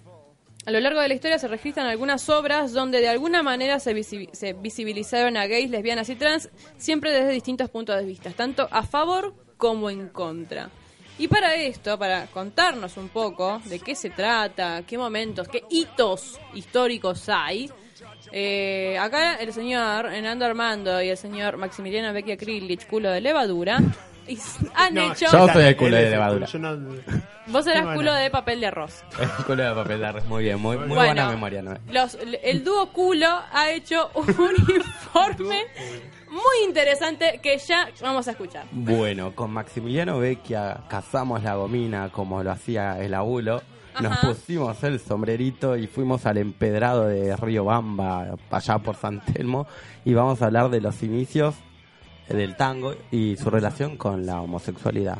A lo largo de la historia se registran algunas obras donde de alguna manera se, se visibilizaron a gays, lesbianas y trans, siempre desde distintos puntos de vista, tanto a favor como en contra. Y para esto, para contarnos un poco de qué se trata, qué momentos, qué hitos históricos hay, eh, acá el señor Hernando Armando y el señor Maximiliano Vecchia Krilich, culo de levadura, y han No, hecho... Yo soy el culo de levadura. Yo no, Vos eras Bueno. culo de papel de arroz. El culo de papel de arroz, muy bien, muy, muy Bueno, buena memoria, ¿no? Los, el dúo culo ha hecho un informe muy interesante que ya vamos a escuchar. Bueno, con Maximiliano Vecchia cazamos la gomina como lo hacía el abuelo. Nos Ajá. pusimos el sombrerito y fuimos al empedrado de Río Bamba, allá por San Telmo, y vamos a hablar de los inicios del tango y su relación con la homosexualidad.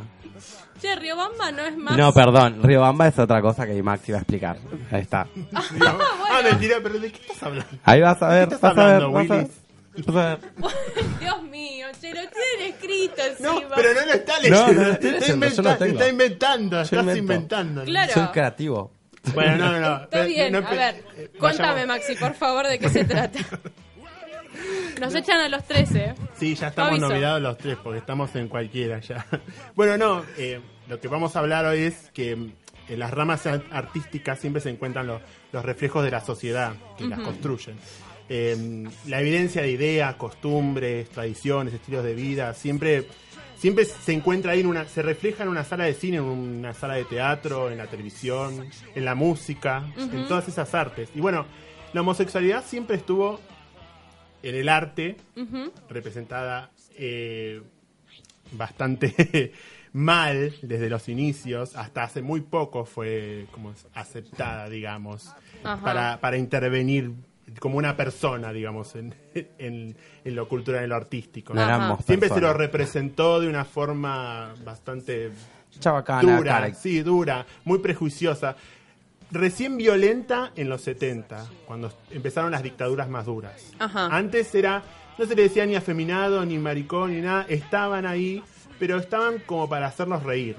Che, Riobamba no es más... No, perdón, Río Bamba es otra cosa que Maxi va a explicar. Ahí está. Ah, mentira, pero ¿de qué estás hablando? Ahí vas a ver, ¿De qué estás vas a ver, hablando, a ver. Willis? Vas a ver. Dios mío, che, lo tienen escrito No, encima. pero no lo está No, leyendo. no lo estoy está, yo lo inventa- tengo. está inventando, estás invento. inventando. Claro. Soy creativo. Bueno, no, no, no. Está bien, No, a no, ver, eh, cuéntame vayamos- Maxi, por favor, de qué se trata. Nos echan a los 13. Sí, ya estamos Aviso. nominados los tres, porque estamos en cualquiera ya. Bueno, no, eh, lo que vamos a hablar hoy es que mm, en las ramas ar- artísticas siempre se encuentran los, los reflejos de la sociedad que las construyen. Eh, la evidencia de ideas, costumbres, tradiciones, estilos de vida, siempre siempre se encuentra ahí en una se refleja en una sala de cine, en una sala de teatro, en la televisión, en la música, en todas esas artes. Y bueno, la homosexualidad siempre estuvo en el arte representada eh, bastante mal desde los inicios, hasta hace muy poco fue como aceptada, digamos, Ajá. para, para intervenir como una persona, digamos, en, en, en lo cultural, en lo artístico. No Siempre se lo representó de una forma bastante Chabacana, dura, cara. sí, dura, muy prejuiciosa. Recién violenta en los 70, cuando empezaron las dictaduras más duras. Ajá. Antes era, no se le decía ni afeminado, ni maricón, ni nada, estaban ahí, pero estaban como para hacerlos reír.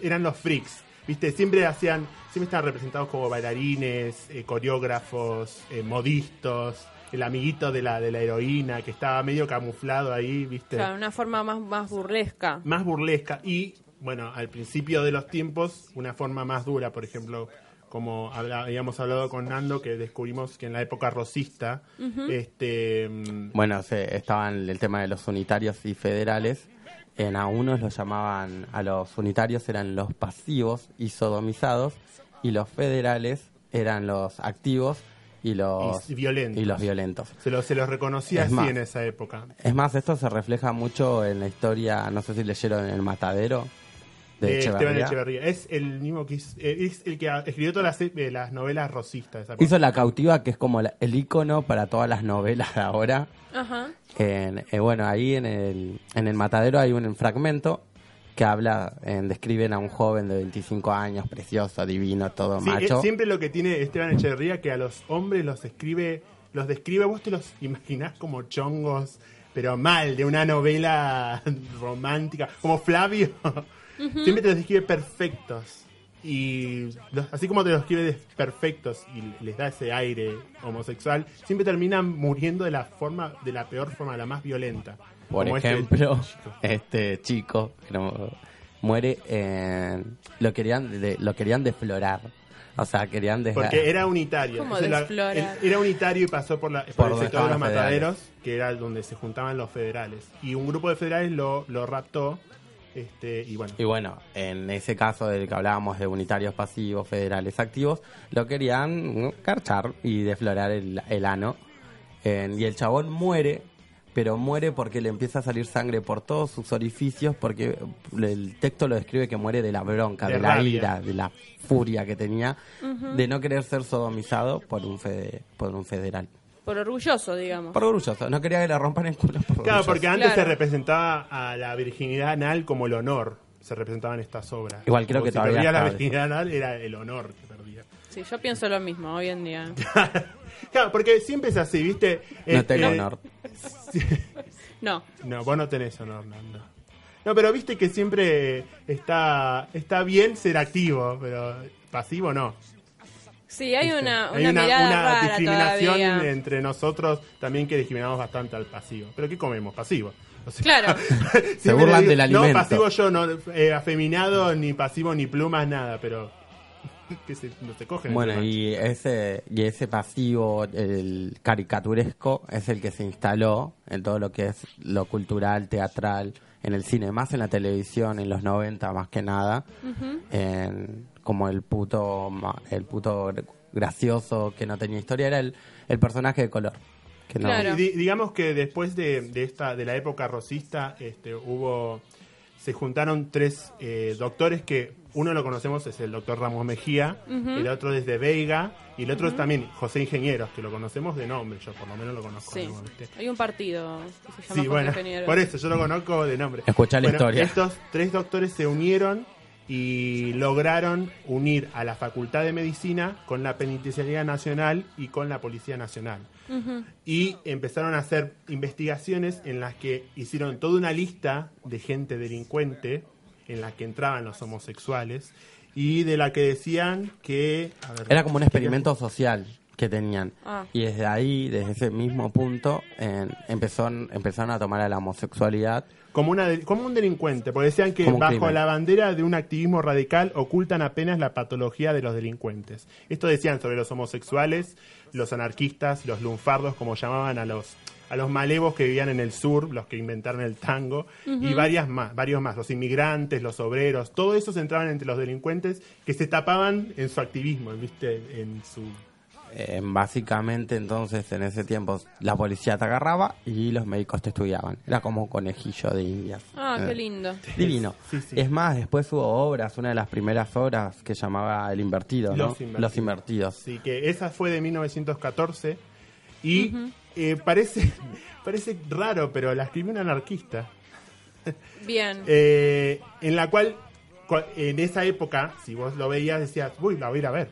Eran los freaks, ¿viste? Siempre hacían, siempre estaban representados como bailarines, eh, coreógrafos, eh, modistos, el amiguito de la, de la heroína que estaba medio camuflado ahí, ¿viste? Claro, una forma más, más burlesca. más burlesca y, bueno, al principio de los tiempos, una forma más dura, por ejemplo, como habla- habíamos hablado con Nando, que descubrimos que en la época rosista, este, mm, Bueno, se, estaban el tema de los unitarios y federales. En a unos los llamaban, a los unitarios eran los pasivos y sodomizados, y los federales eran los activos y los, Y violentos. y los violentos. se, lo- se los reconocía Es así más. en esa época. Es más, esto se refleja mucho en la historia, no sé si leyeron El Matadero de, De Esteban Echeverría. Es el mismo que hizo- eh, es el que escribió todas las, eh, las novelas rosistas. esa Hizo. La Cautiva, que es como la- el icono para todas las novelas de ahora. Ajá. En- eh, bueno, ahí en el, en el matadero hay un fragmento que habla, en, describen a un joven de 25 años, precioso, divino, todo Sí, macho. es siempre lo que tiene Esteban Echeverría, que a los hombres los escribe, los describe, vos te los imaginás como chongos, pero mal, de una novela romántica, como Flavio. Siempre te los describe perfectos. Y los- así como te los escribe des- perfectos y les da ese aire homosexual, siempre terminan muriendo de la forma, de la peor forma, la más violenta. Por Como este ejemplo, chico. este chico que no- muere, en- lo querían de, lo querían deflorar. O sea, querían desga- Porque era unitario. ¿Cómo Entonces, la- desflorar? era unitario y pasó por, la, por, Por el sector de los estaban los federales. mataderos, que era donde se juntaban los federales. Y un grupo de federales lo, lo raptó. Este, y bueno, Y bueno, en ese caso del que hablábamos de unitarios pasivos, federales activos, lo querían carchar y deflorar el, el ano. Y el chabón muere pero muere porque le empieza a salir sangre por todos sus orificios, porque el texto lo describe que muere de la bronca, De de, la ira, de la furia que tenía, de no querer ser sodomizado por un, fede- por un federal. Por orgulloso, digamos. Por orgulloso, no quería que le rompan el culo por Claro, orgulloso. porque antes Claro. se representaba a la virginidad anal como el honor. Se representaban estas obras. Igual creo Como que si todavía perdía la virginidad anal era el honor que perdía. Sí, yo pienso lo mismo hoy en día. Claro, porque siempre es así, ¿viste? No Eh, tengo eh, honor. No. No, vos no tenés honor, Nando. No, pero viste que siempre está, está bien ser activo, pero pasivo no. Sí, hay ¿viste? una, una, Hay una, mirada una rara discriminación todavía. entre nosotros también que discriminamos bastante al pasivo. ¿Pero qué comemos? Pasivo. O sea, Claro. siempre burlan le del No, alimento. pasivo yo, no eh, afeminado, ni pasivo, ni plumas, nada, pero que se, no se cogen. Bueno, y ese, y ese pasivo, el caricaturesco, es el que se instaló en todo lo que es lo cultural, teatral, en el cine, más en la televisión, en los 90 más que nada, en- como el puto, el puto gracioso que no tenía historia, era el, el personaje de color. Que no, Claro. Y di- digamos que después de, de esta de la época rosista este, hubo se juntaron tres eh, doctores que uno lo conocemos es el doctor Ramos Mejía el otro es de Veiga y el otro es también José Ingenieros que lo conocemos de nombre yo por lo menos lo conozco. Hay un partido que se llama Sí, José bueno, Ingeniero. por eso yo lo conozco de nombre. Escucha la Bueno, historia. Estos tres doctores se unieron y lograron unir a la Facultad de Medicina con la Penitenciaría Nacional y con la Policía Nacional. Y empezaron a hacer investigaciones en las que hicieron toda una lista de gente delincuente en la que entraban los homosexuales y de la que decían que... a ver, Era como un experimento social que tenían. Ah. Y desde ahí, desde ese mismo punto, empezó, empezaron a tomar a la homosexualidad como, una de- como un delincuente, porque decían que bajo crimen. la bandera de un activismo radical ocultan apenas la patología de los delincuentes. Esto decían sobre los homosexuales, los anarquistas, los lunfardos, como llamaban a los a los malevos que vivían en el sur, los que inventaron el tango, y varias más, varios más, los inmigrantes, los obreros, todo eso se entraban entre los delincuentes que se tapaban en su activismo, ¿viste? En su Eh, básicamente, entonces, en ese tiempo, la policía te agarraba y los médicos te estudiaban. Era como un conejillo de indias. Ah, Eh, qué lindo. Divino. Sí, sí. Es más, después hubo obras, una de las primeras obras que llamaba El Invertido, ¿no? Los Invertidos. Los Invertidos. Así que esa fue de 1914 y eh, parece, parece raro, pero la escribió un anarquista. Bien. eh, en la cual, cua- en esa época, si vos lo veías, decías, uy, la voy a ir a ver.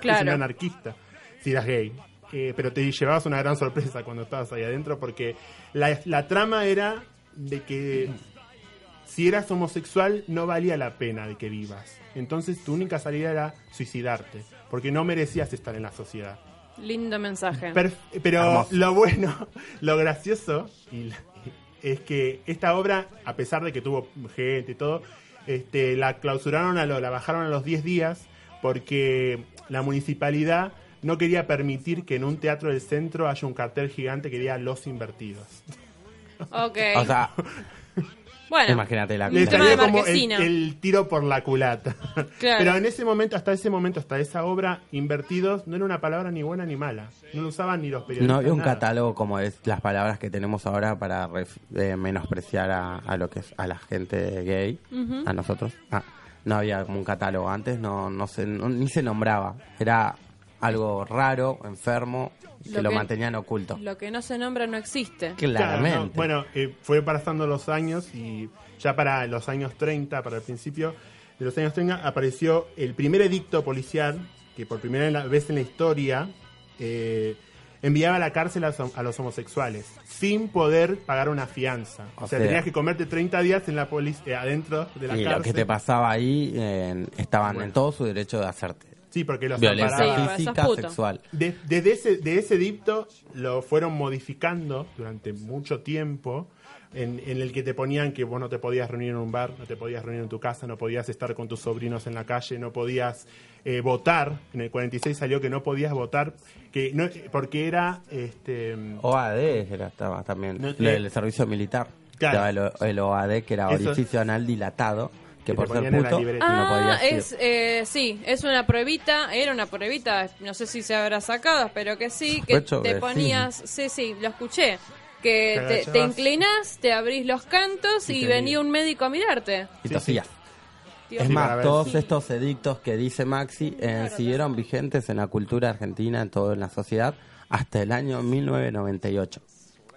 Claro. Es un anarquista, si eras gay. Eh, pero te llevabas una gran sorpresa cuando estabas ahí adentro porque la, la trama era de que si eras homosexual no valía la pena de que vivas. Entonces tu única salida era suicidarte, porque no merecías estar en la sociedad. Lindo mensaje. Per- pero Hermoso. lo bueno, lo gracioso y la- es que esta obra, a pesar de que tuvo gente y todo, este, la clausuraron, a lo- la bajaron a los 10 días porque la municipalidad no quería permitir que en un teatro del centro haya un cartel gigante que diga Los Invertidos. ok. O sea, bueno, imagínate la Le salió como el, tiro por la culata. Claro. Pero en ese momento, hasta ese momento, hasta esa obra, invertidos no era una palabra ni buena ni mala. No lo usaban ni los periodistas. no había un nada. catálogo como es las palabras que tenemos ahora para ref- eh, menospreciar a, a lo que es a la gente gay, a nosotros. Ah, no había como un catálogo antes, no, no se, no- ni se nombraba. Era algo raro, enfermo, que Lo lo, que- mantenían oculto. lo que no se nombra no existe. Claro, Claramente. no, bueno, eh, fue pasando los años y ya para los años 30, para el principio de los años 30, apareció el primer edicto policial que por primera vez en la historia eh, enviaba a la cárcel a, los- a los homosexuales sin poder pagar una fianza. O, O sea, sea- tenías que comerte 30 días en la polic- eh, adentro de la y cárcel. lo que te pasaba ahí, eh, estaban Bueno. en todo su derecho de hacerte. Sí, porque los Violencia amparaba. Sí, pues, física, sexual. De- desde ese, de ese dicto lo fueron modificando durante mucho tiempo, en, en el que te ponían que vos no te podías reunir en un bar, no te podías reunir en tu casa, no podías estar con tus sobrinos en la calle, no podías eh, votar. En el 46 salió que no podías votar, que no, porque era este, OAD era, estaba también. No, eh, del servicio militar. Claro. Estaba el, el OAD, que era orificio anal dilatado, que, Que por te ser puto no Ah, podías ir. es, eh, sí, es una pruebita, era una pruebita, no sé si se habrá sacado, pero que sí, que Sospecho te que ponías, sí. sí, lo escuché, que Te te, te inclinás, te abrís los cantos Y y, te venía un médico a mirarte. Y Sí, tosías. Dios Es Sí, más, todos Sí. estos edictos que dice Maxi eh, siguieron vigentes en la cultura argentina, en toda la sociedad, hasta el año 1998.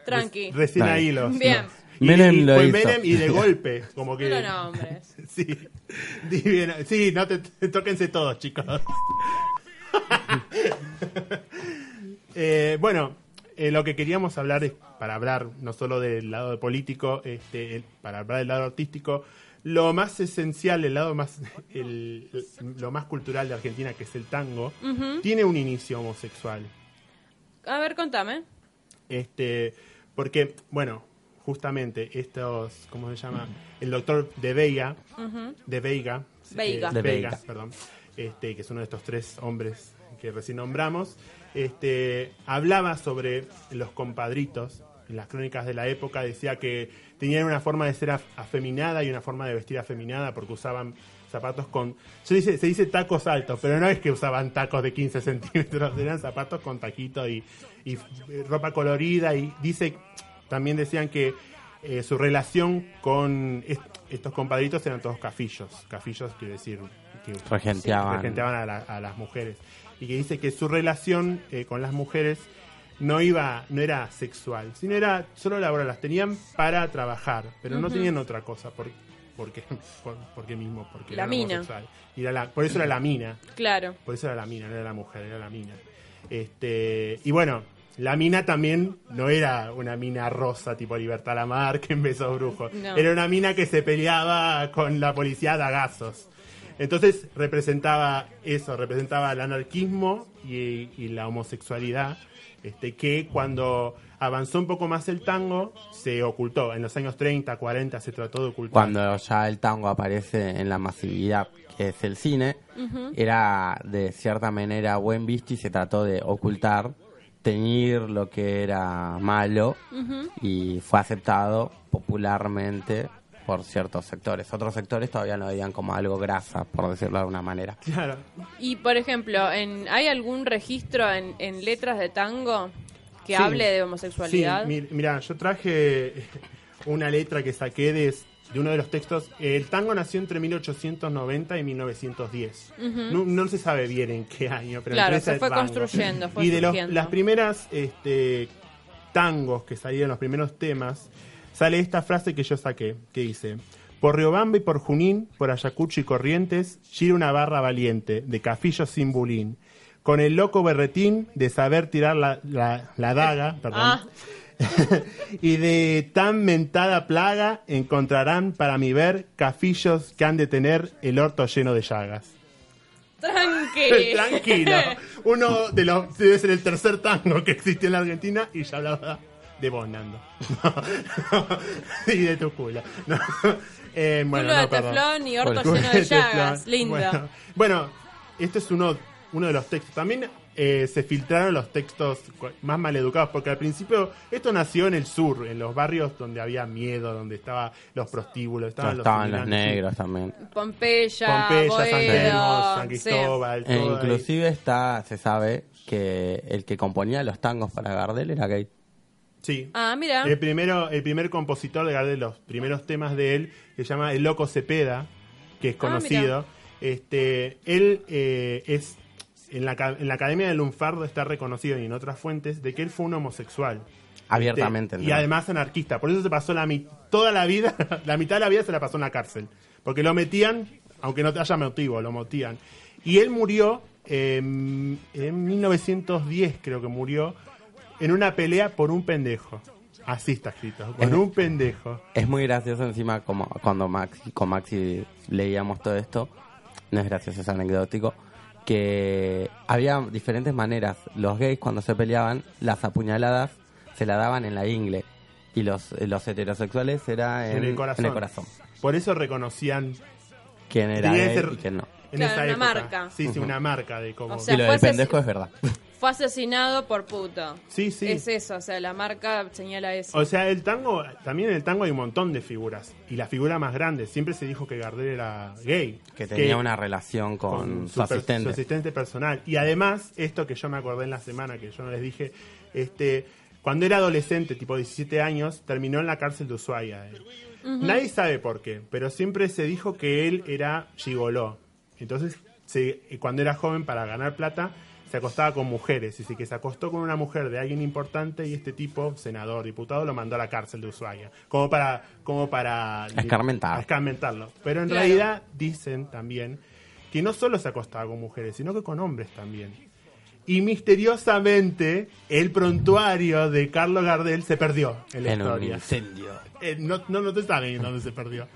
Tranqui. Recién ahí los. Bien. Los- Y, Menem y lo fue hizo. Menem y de golpe, como que. No. Sí, sí, no te, te- tóquense todos, chicos. Eh, bueno, eh, lo que queríamos hablar es, para hablar no solo del lado político, este, el- para hablar del lado artístico, lo más esencial, el lado más, el- lo más cultural de Argentina, que es el tango, tiene un inicio homosexual. A ver, contame. Este, porque, bueno, justamente estos, ¿cómo se llama? El doctor de Veiga, de Veiga, Veiga. eh, De Veiga, Veiga. perdón, este, que es uno de estos tres hombres que recién nombramos, este, hablaba sobre los compadritos. En las crónicas de la época decía que tenían una forma de ser af- afeminada y una forma de vestir afeminada porque usaban zapatos con... Se dice, se dice tacos altos, pero no es que usaban tacos de 15 centímetros, eran zapatos con taquito y, y eh, ropa colorida y dice, también decían que eh, su relación con est- estos compadritos eran todos cafillos, cafillos quiere decir que Regenteaban. regenteaban a, la- a las mujeres y que dice que su relación eh, con las mujeres no iba no era sexual sino era solo laboral las tenían para trabajar pero no tenían otra cosa por porque por, porque mismo porque La eran mina. homosexual. Y era la- por eso era la mina Claro. por eso era la mina, no era la mujer, era la mina. Este, y bueno, la mina también no era una mina rosa tipo Libertad Lamar que en Besos Brujos. No. Era una mina que se peleaba con la policía a dagazos. Entonces representaba eso, representaba el anarquismo y, y la homosexualidad, este, que cuando avanzó un poco más el tango se ocultó. En los años 30, 40 se trató de ocultar. Cuando ya el tango aparece en la masividad que es el cine, era de cierta manera buen visto y se trató de ocultar, teñir lo que era malo y fue aceptado popularmente por ciertos sectores. Otros sectores todavía lo veían como algo grasa, por decirlo de alguna manera. Claro. Y, por ejemplo, en, ¿hay algún registro en, en letras de tango que Sí. hable de homosexualidad? Sí, mi- mira, yo traje una letra que saqué de, de uno de los textos. El tango nació entre 1890 y 1910. no, no se sabe bien en qué año, pero Claro, se fue construyendo, fue y de los- las primeras este, tangos que salían, los primeros temas, sale esta frase que yo saqué, que dice... Por Riobamba y por Junín, por Ayacucho y Corrientes, gira una barra valiente, de cafillo sin bulín. Con el loco berretín de saber tirar la, la- la daga, perdón, Ah, y de tan mentada plaga encontrarán para mi ver cafillos que han de tener el orto lleno de llagas. tranqui. Tranquilo. Uno de los debe ser el tercer tango que existió en la Argentina y ya hablaba de vos, Nando. y de tu culo. No. Eh, bueno, Culo de perdón. teflón y orto lleno de llagas. Lindo. Bueno, bueno, este es uno, uno de los textos. También eh, se filtraron los textos más maleducados, porque al principio esto nació en el sur, en los barrios donde había miedo, donde estaban los prostíbulos, estaban, Estaban los negros también. Pompeya, Pompeya, San Telmo, San sí. Cristóbal, E todo ahí. inclusive está, se sabe que el que componía los tangos para Gardel era gay. Sí. Ah, mira. El primero, el primer compositor de Gardel, los primeros temas de él, que se llama El Loco Cepeda, que es Ah, conocido. este, él eh, es en la, en la Academia del Lunfardo está reconocido y en otras fuentes de que él fue un homosexual. Abiertamente. Este, y además anarquista. Por eso se pasó la toda la vida, la mitad de la vida se la pasó en la cárcel. Porque lo metían, aunque no haya motivo, lo metían. Y él murió eh, en 1910, creo que murió, en una pelea por un pendejo. Así está escrito, con Eh. un pendejo. Es muy gracioso encima como cuando Maxi, con Maxi leíamos todo esto, no es gracioso, es anecdótico, que había diferentes maneras. Los gays cuando se peleaban, las apuñaladas se la daban en la ingle y los, los heterosexuales era en, En el corazón. en el corazón. Por eso reconocían Quién era ser- y quién no. en Claro, esa una época. marca. Sí, sí, una marca de cómo. O sea, y lo del pendejo es verdad. Fue asesinado por puto. Sí, sí. Es eso, o sea, la marca señala eso. O sea, el tango, también en el tango hay un montón de figuras. Y la figura más grande, siempre se dijo que Gardel era gay. Que tenía una relación con, su, asistente. su asistente personal. Y además, esto que yo me acordé en la semana, que yo no les dije, este cuando era adolescente, tipo 17 años, terminó en la cárcel de Ushuaia. él. Nadie sabe por qué, pero siempre se dijo que él era gigoló. Entonces, se- eh, cuando era joven, para ganar plata, se acostaba con mujeres. Y sí que se acostó con una mujer de alguien importante y este tipo, senador, diputado, lo mandó a la cárcel de Ushuaia. Como para... Como para Escarmentar. escarmentarlo. Pero en Claro. realidad dicen también que no solo se acostaba con mujeres, sino que con hombres también. Y misteriosamente, el prontuario de Carlos Gardel se perdió en la En un historia. incendio. Eh, no, no, no te saben dónde se perdió.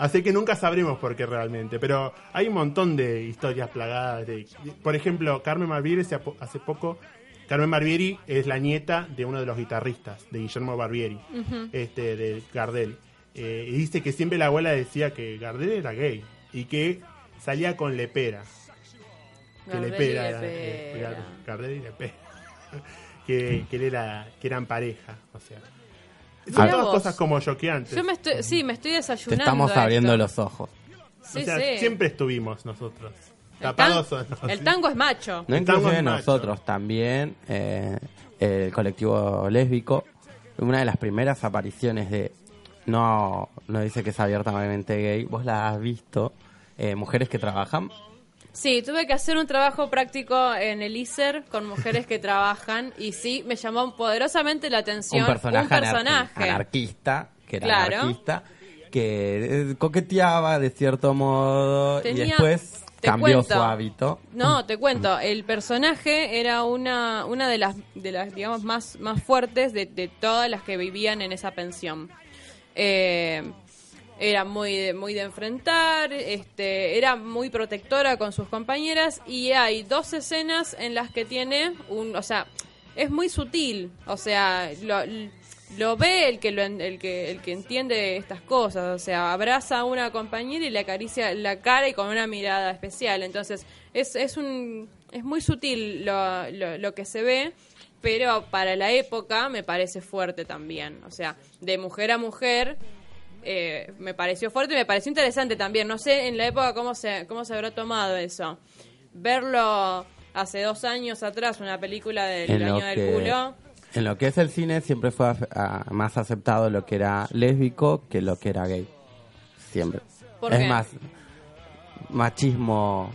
Así que nunca sabremos por qué realmente. Pero hay un montón de historias plagadas. De, de- por ejemplo, Carmen Barbieri hace, hace poco. Carmen Barbieri es la nieta de uno de los guitarristas, de Guillermo Barbieri, este, de Gardel. Eh, y dice que siempre la abuela decía que Gardel era gay y que salía con lepera. Que y lepera era- eh, Gardel y lepera. que, que, él era, que eran pareja. O sea, son todas cosas como choqueantes. Yo me estoy, sí, me estoy Te desayunando. estamos a abriendo esto. los ojos. Sí, o sea, sí. siempre estuvimos nosotros. El, tan- no, el tango es macho. No Estamos inclusive nosotros también, eh, el colectivo lésbico, una de las primeras apariciones de, no, no dice que es abiertamente gay, vos la has visto, eh, mujeres que trabajan, Sí, tuve que hacer un trabajo práctico en el ISER con mujeres que trabajan y sí, me llamó poderosamente la atención un personaje, personaje. anarquista, que era Claro. anarquista, que eh, coqueteaba de cierto modo y después te cambió cuento. su hábito. No, te cuento, el personaje era una, una de las, de las digamos, más, más fuertes de, de todas las que vivían en esa pensión. Eh, era muy de, muy de enfrentar, este, era muy protectora con sus compañeras y hay dos escenas en las que tiene un, o sea, es muy sutil, o sea, lo, ve el que lo, el que el que entiende estas cosas, o sea, abraza a una compañera y le acaricia la cara y con una mirada especial, entonces es, es un es muy sutil lo, lo, lo que se ve pero para la época me parece fuerte también. O sea, de mujer a mujer eh, me pareció fuerte y me pareció interesante también. No sé en la época cómo se, cómo se habrá tomado eso. Verlo hace dos años atrás, una película del En año del culo. en lo que es el cine siempre fue af- a- más aceptado lo que era lésbico que lo que era gay. Siempre. ¿Por es qué? más, machismo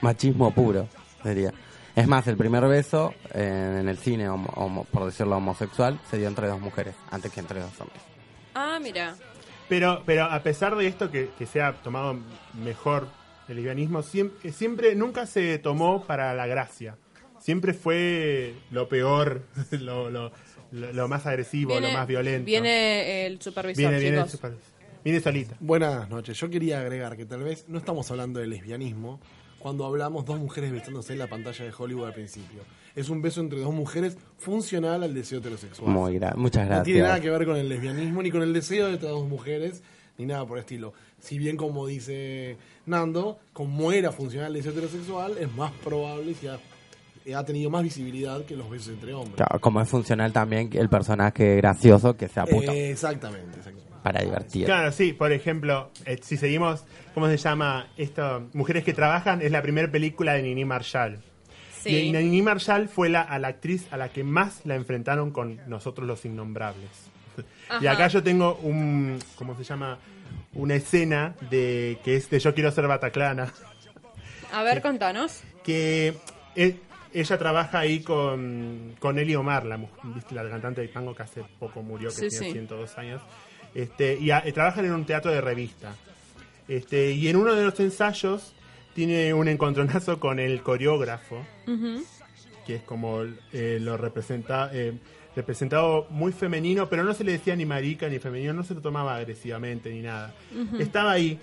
machismo puro, diría. Es más, el primer beso eh, en el cine, homo- homo- por decirlo homosexual, se dio entre dos mujeres, antes que entre dos hombres. Ah, mira. Pero, pero a pesar de esto que, que se ha tomado mejor el lesbianismo, siempre, siempre, nunca se tomó para la gracia. Siempre fue lo peor, lo, lo, lo- lo más agresivo, lo más violento. Viene el supervisor, viene, viene, chicos. super- viene solita. Buenas noches. Yo quería agregar que tal vez no estamos hablando de lesbianismo cuando hablamos dos mujeres besándose en la pantalla de Hollywood al principio. Es un beso entre dos mujeres funcional al deseo heterosexual. Muy gra- muchas No tiene nada gracias. que ver con el lesbianismo ni con el deseo de estas dos mujeres ni nada por el estilo. Si bien como dice Nando, como era funcional el deseo heterosexual, es más probable que ha, ha tenido más visibilidad que los besos entre hombres. Claro, como es funcional también el personaje gracioso que sea puto, Eh, exactamente, exactamente. para divertir. Claro, sí, por ejemplo, eh, si seguimos, ¿cómo se llama? Esto, Mujeres que trabajan, es la primera película de Nini Marshall. Sí. Y Nini Marshall fue la, a la actriz a la que más la enfrentaron con nosotros los innombrables. Y acá yo tengo un, ¿cómo se llama? Una escena de que es de Yo quiero ser Bataclana. A ver, contanos. que e- ella trabaja ahí con, con Eli Omar, la, la cantante de tango que hace poco murió, que Sí, tiene sí. 102 años. Este, y a- trabajan en un teatro de revista. Este, y en uno de los ensayos tiene un encontronazo con el coreógrafo, que es como eh, lo representa, eh, representado muy femenino, pero no se le decía ni marica ni femenino, no se lo tomaba agresivamente ni nada. Estaba ahí.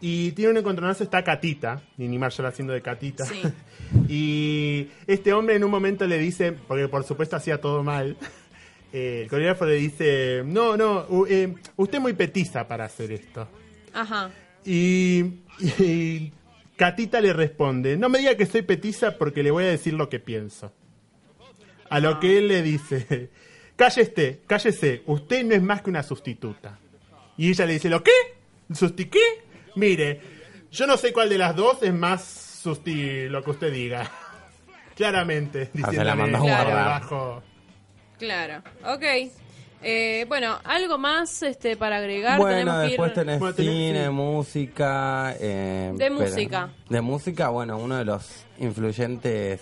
Y tiene un encontronazo, está Catita, Nini Marshall haciendo de Catita. Sí. Y este hombre en un momento le dice, porque por supuesto hacía todo mal, eh, el coreógrafo le dice, no, no, usted es muy petiza para hacer esto. Ajá. Y, y Catita le responde, no me diga que soy petiza porque le voy a decir lo que pienso. A lo que él le dice, cállese, cállese, usted no es más que una sustituta. Y ella le dice, ¿lo qué? ¿Susti qué? Mire, yo no sé cuál de las dos es más susti lo que usted diga. Claramente, Ah, se la diciéndole mandó a por guardar. abajo. Claro, ok. Eh, bueno, algo más este para agregar. Bueno, Tenemos que ir- después tenés Bueno, tenés- cine, sí. música. eh, De música. De música, bueno, uno de los influyentes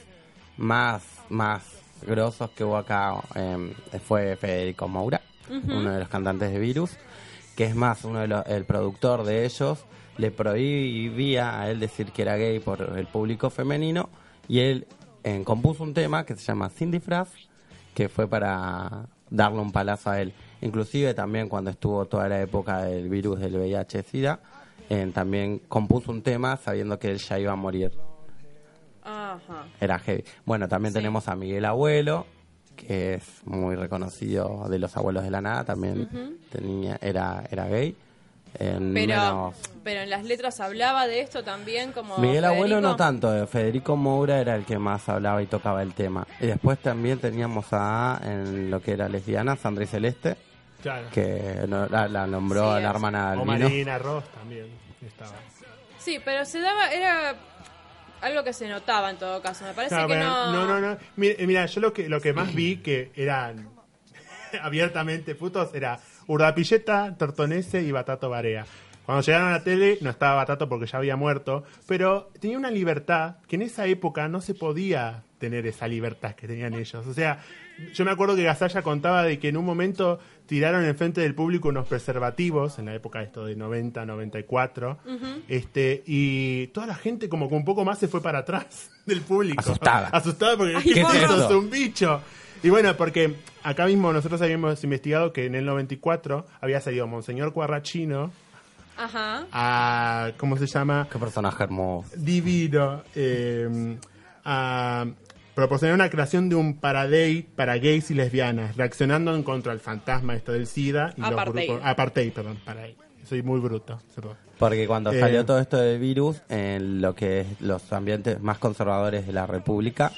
más, más grosos que hubo acá eh, fue Federico Moura, uno de los cantantes de Virus, que es más, uno de los, el productor de ellos le prohibía a él decir que era gay por el público femenino y él eh, compuso un tema que se llama Sin disfraz que fue para darle un palazo a él. Inclusive también cuando estuvo toda la época del virus del VIH-Sida, eh, también compuso un tema sabiendo que él ya iba a morir. Ajá. Era heavy. Bueno, también Sí. tenemos a Miguel Abuelo, que es muy reconocido de los abuelos de la nada, también tenía era era gay. En Pero, menos- pero en las letras hablaba de esto también como Miguel Abuelo no tanto, eh, Federico Moura era el que más hablaba y tocaba el tema. Y después también teníamos a, en lo que era lesbiana, Sandra y Celeste, Claro. que no- la, la nombró Sí, a la es. hermana O. Marina Ross también estaba. Sí, pero se daba, era algo que se notaba en todo caso. Me parece No, que no. no, no, no. Mira, eh, mira, yo lo que, lo que más vi que eran abiertamente putos era Urdapilleta, Tortonese y Batato Barea. Cuando llegaron a la tele no estaba Batato porque ya había muerto, pero tenía una libertad que en esa época no se podía tener esa libertad que tenían ellos. O sea, yo me acuerdo que Gasalla contaba de que en un momento tiraron enfrente del público unos preservativos, en la época esto de 90, 94, este, y toda la gente como que un poco más se fue para atrás del público. Asustada. Asustada porque Ay, ¿qué es esto? Es un bicho. Y bueno, porque acá mismo nosotros habíamos investigado que en el 94 había salido Monseñor Cuarrachino Ajá. a, ¿cómo se llama? Qué personaje hermoso. Divino, eh, a proporcionar una creación de un paradate para gays y lesbianas, reaccionando en contra del fantasma esto del SIDA y los grupos... Apartheid, perdón, paradate. Soy muy bruto, perdón. Porque cuando Eh. salió todo esto del virus, en lo que es los ambientes más conservadores de la República,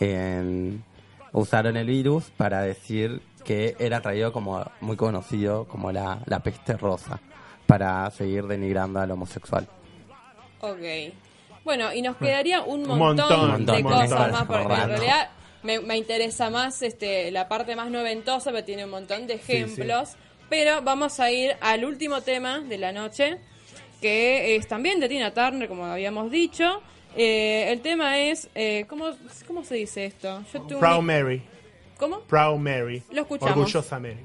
en- usaron el virus para decir que era traído como muy conocido como la, la peste rosa, para seguir denigrando al homosexual. Ok. Bueno, y nos quedaría un Un montón, montón, de cosas montón. más, porque en realidad me, me interesa más este la parte más noventosa, pero tiene un montón de ejemplos. Pero vamos a ir al último tema de la noche, que es también de Tina Turner, como habíamos dicho. Eh, el tema es, eh, ¿cómo, ¿cómo se dice esto? Yo tuve Proud un- Mary. ¿Cómo? Proud Mary. Lo escuchamos. Orgullosa Mary.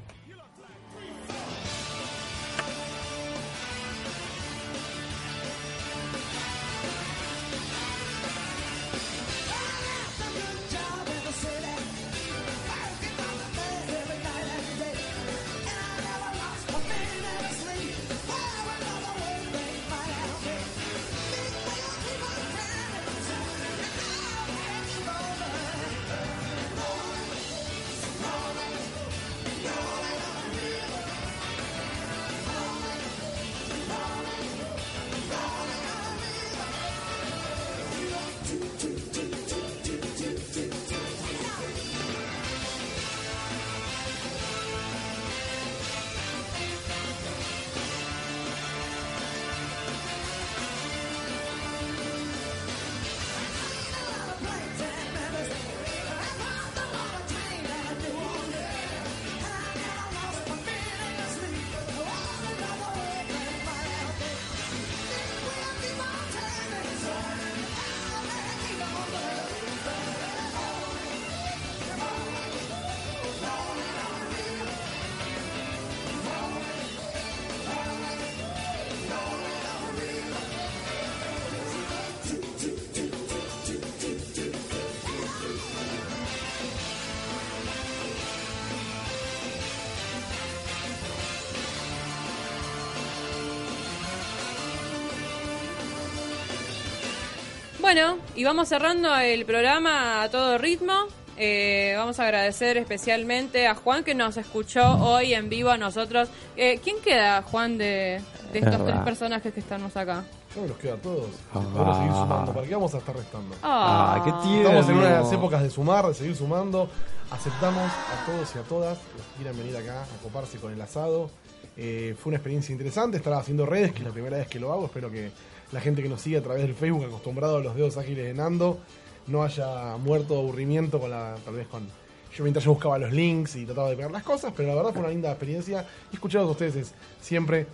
Bueno, y vamos cerrando el programa a todo ritmo. Eh, vamos a agradecer especialmente a Juan que nos escuchó hoy en vivo a nosotros. Eh, ¿Quién queda, Juan, de, de estos verdad. tres personajes que estamos acá? ¿Cómo nos queda a todos? Ah. Vamos a seguir sumando. ¿Para qué vamos a estar restando? Ah, qué tierno. Estamos en una de las épocas de sumar, de seguir sumando. Aceptamos a todos y a todas los que quieran venir acá a coparse con el asado. Eh, fue una experiencia interesante estar haciendo redes, que es la primera vez que lo hago. Espero que la gente que nos sigue a través del Facebook, acostumbrado a los dedos ágiles de Nando, no haya muerto de aburrimiento con la, tal vez con yo mientras yo buscaba los links y trataba de pegar las cosas, pero la verdad fue una linda experiencia. Y escucharlos a ustedes es siempre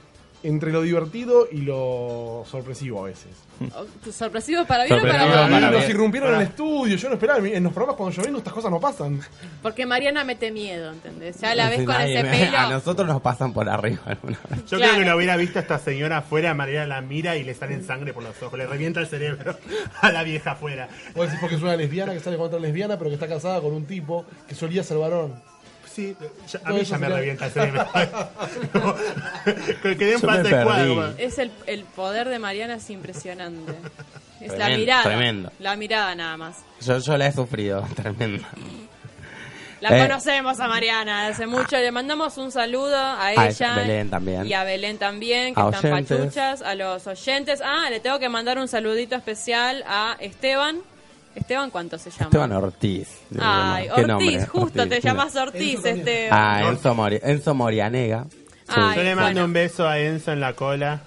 entre lo divertido y lo sorpresivo a veces. ¿Sorpresivo para bien o para mal? para nos bien. irrumpieron en el estudio, yo no esperaba, en los programas cuando yo vengo estas cosas no pasan. Porque Mariana mete miedo, ¿entendés? Ya la ves con nadie ese pelo. A nosotros nos pasan por arriba alguna vez. Yo Claro. creo que lo hubiera visto a esta señora afuera, María la mira y le salen sangre por los ojos, le revienta el cerebro a la vieja afuera. Vos decís porque es una lesbiana que sale con otra lesbiana, pero que está casada con un tipo que solía ser varón. Sí, ya- a mí ya me sería- revienta el cerebro. No, que quedé en de cuadro. Es el, el poder de Mariana es impresionante. Es la Tremendo, mirada. tremendo. La mirada nada más. Yo, yo la he sufrido, tremenda. La Eh. conocemos a Mariana hace mucho. Le mandamos un saludo a A ella. Belén también. Y a Belén también, que A están oyentes. pachuchas. A los oyentes. Ah, le tengo que mandar un saludito especial a Esteban. Esteban, ¿cuánto se llama? Esteban Ortiz. Ay, ¿Qué Ortiz, nombre? justo Ortiz, te llamas Ortiz. Esteban. Ah, Enzo, Mori- Enzo Morianega. Ay, Yo le mando bueno. un beso a Enzo en la cola,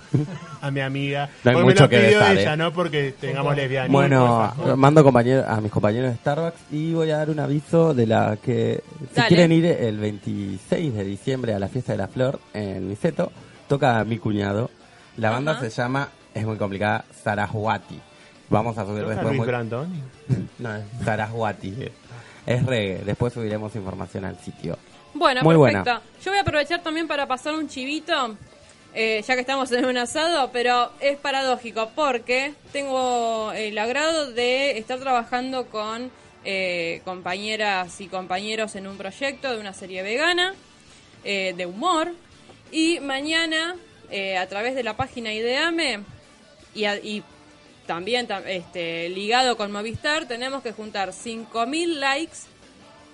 a mi amiga. No hay Porque mucho me lo que pidió besar, ella, eh. no porque tengamos lesbianismo. Bueno, mando compañero, a mis compañeros de Starbucks y voy a dar un aviso de la que si Dale. quieren ir el 26 de diciembre a la fiesta de la flor en Niceto, toca mi cuñado. La banda se llama, es muy complicada, Saraswati. Vamos a subir ¿Toca después. Luis muy- Brandoni? No, es Saraswati. Es reggae. Después subiremos información al sitio. Bueno, Muy perfecto. buena. Yo voy a aprovechar también para pasar un chivito, eh, ya que estamos en un asado, pero es paradójico porque tengo el agrado de estar trabajando con eh, compañeras y compañeros en un proyecto de una serie vegana eh, de humor y mañana eh, a través de la página Ideame y, a- y también tam- este, ligado con Movistar tenemos que juntar 5.000 likes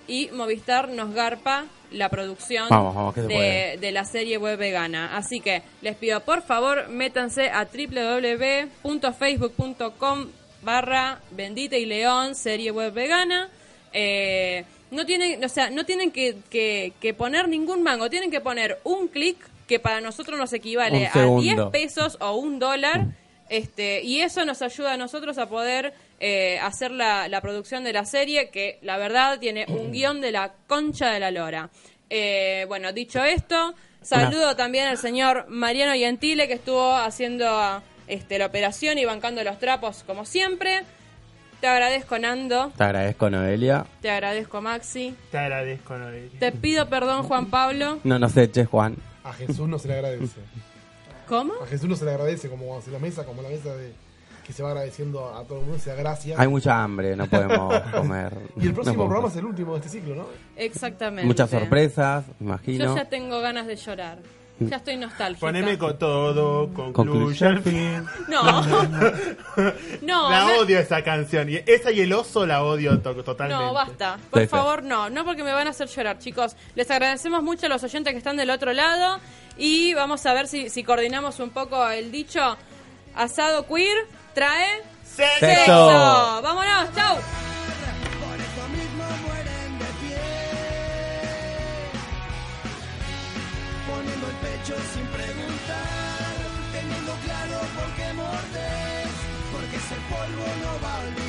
y Movistar nos garpa la producción Vamos, vamos, de, la serie web vegana. Así que les pido por favor métanse a www.facebook.com barra Bendita y León serie web vegana. Eh, no tienen, o sea, no tienen que, que- que poner ningún mango, tienen que poner un clic que para nosotros nos equivale a segundo. 10 pesos o un dólar. Este, y eso nos ayuda a nosotros a poder eh, hacer la, la producción de la serie, que la verdad tiene un guion de la concha de la lora. Eh, bueno, dicho esto, saludo también al señor Mariano Gentile, que estuvo haciendo este, la operación y bancando los trapos como siempre. Te agradezco, Nando. Te agradezco, Noelia. Te agradezco, Maxi. Te agradezco, Noelia. Te pido perdón, Juan Pablo. No nos eches, Juan. A Jesús no se le agradece. ¿Cómo? A Jesús no se le agradece como hace la mesa, como la mesa de que se va agradeciendo a todo el mundo, se da gracias. Hay mucha hambre, no podemos comer. Y el próximo No podemos- programa es el último de este ciclo, ¿no? Exactamente. Muchas sorpresas, imagino. Yo ya tengo ganas de llorar. Ya estoy nostálgica. Poneme con todo, concluye al fin. No. no. La odio esa canción. Y esa y el oso la odio to- totalmente. No, basta. Por favor, no. No porque me van a hacer llorar, chicos. Les agradecemos mucho a los oyentes que están del otro lado. Y vamos a ver si, si coordinamos un poco el dicho. Asado queer trae Sexo. Sexo. Vámonos, chau. Pecho sin preguntar, teniendo claro por qué mordes, porque ese polvo no va a olvidar.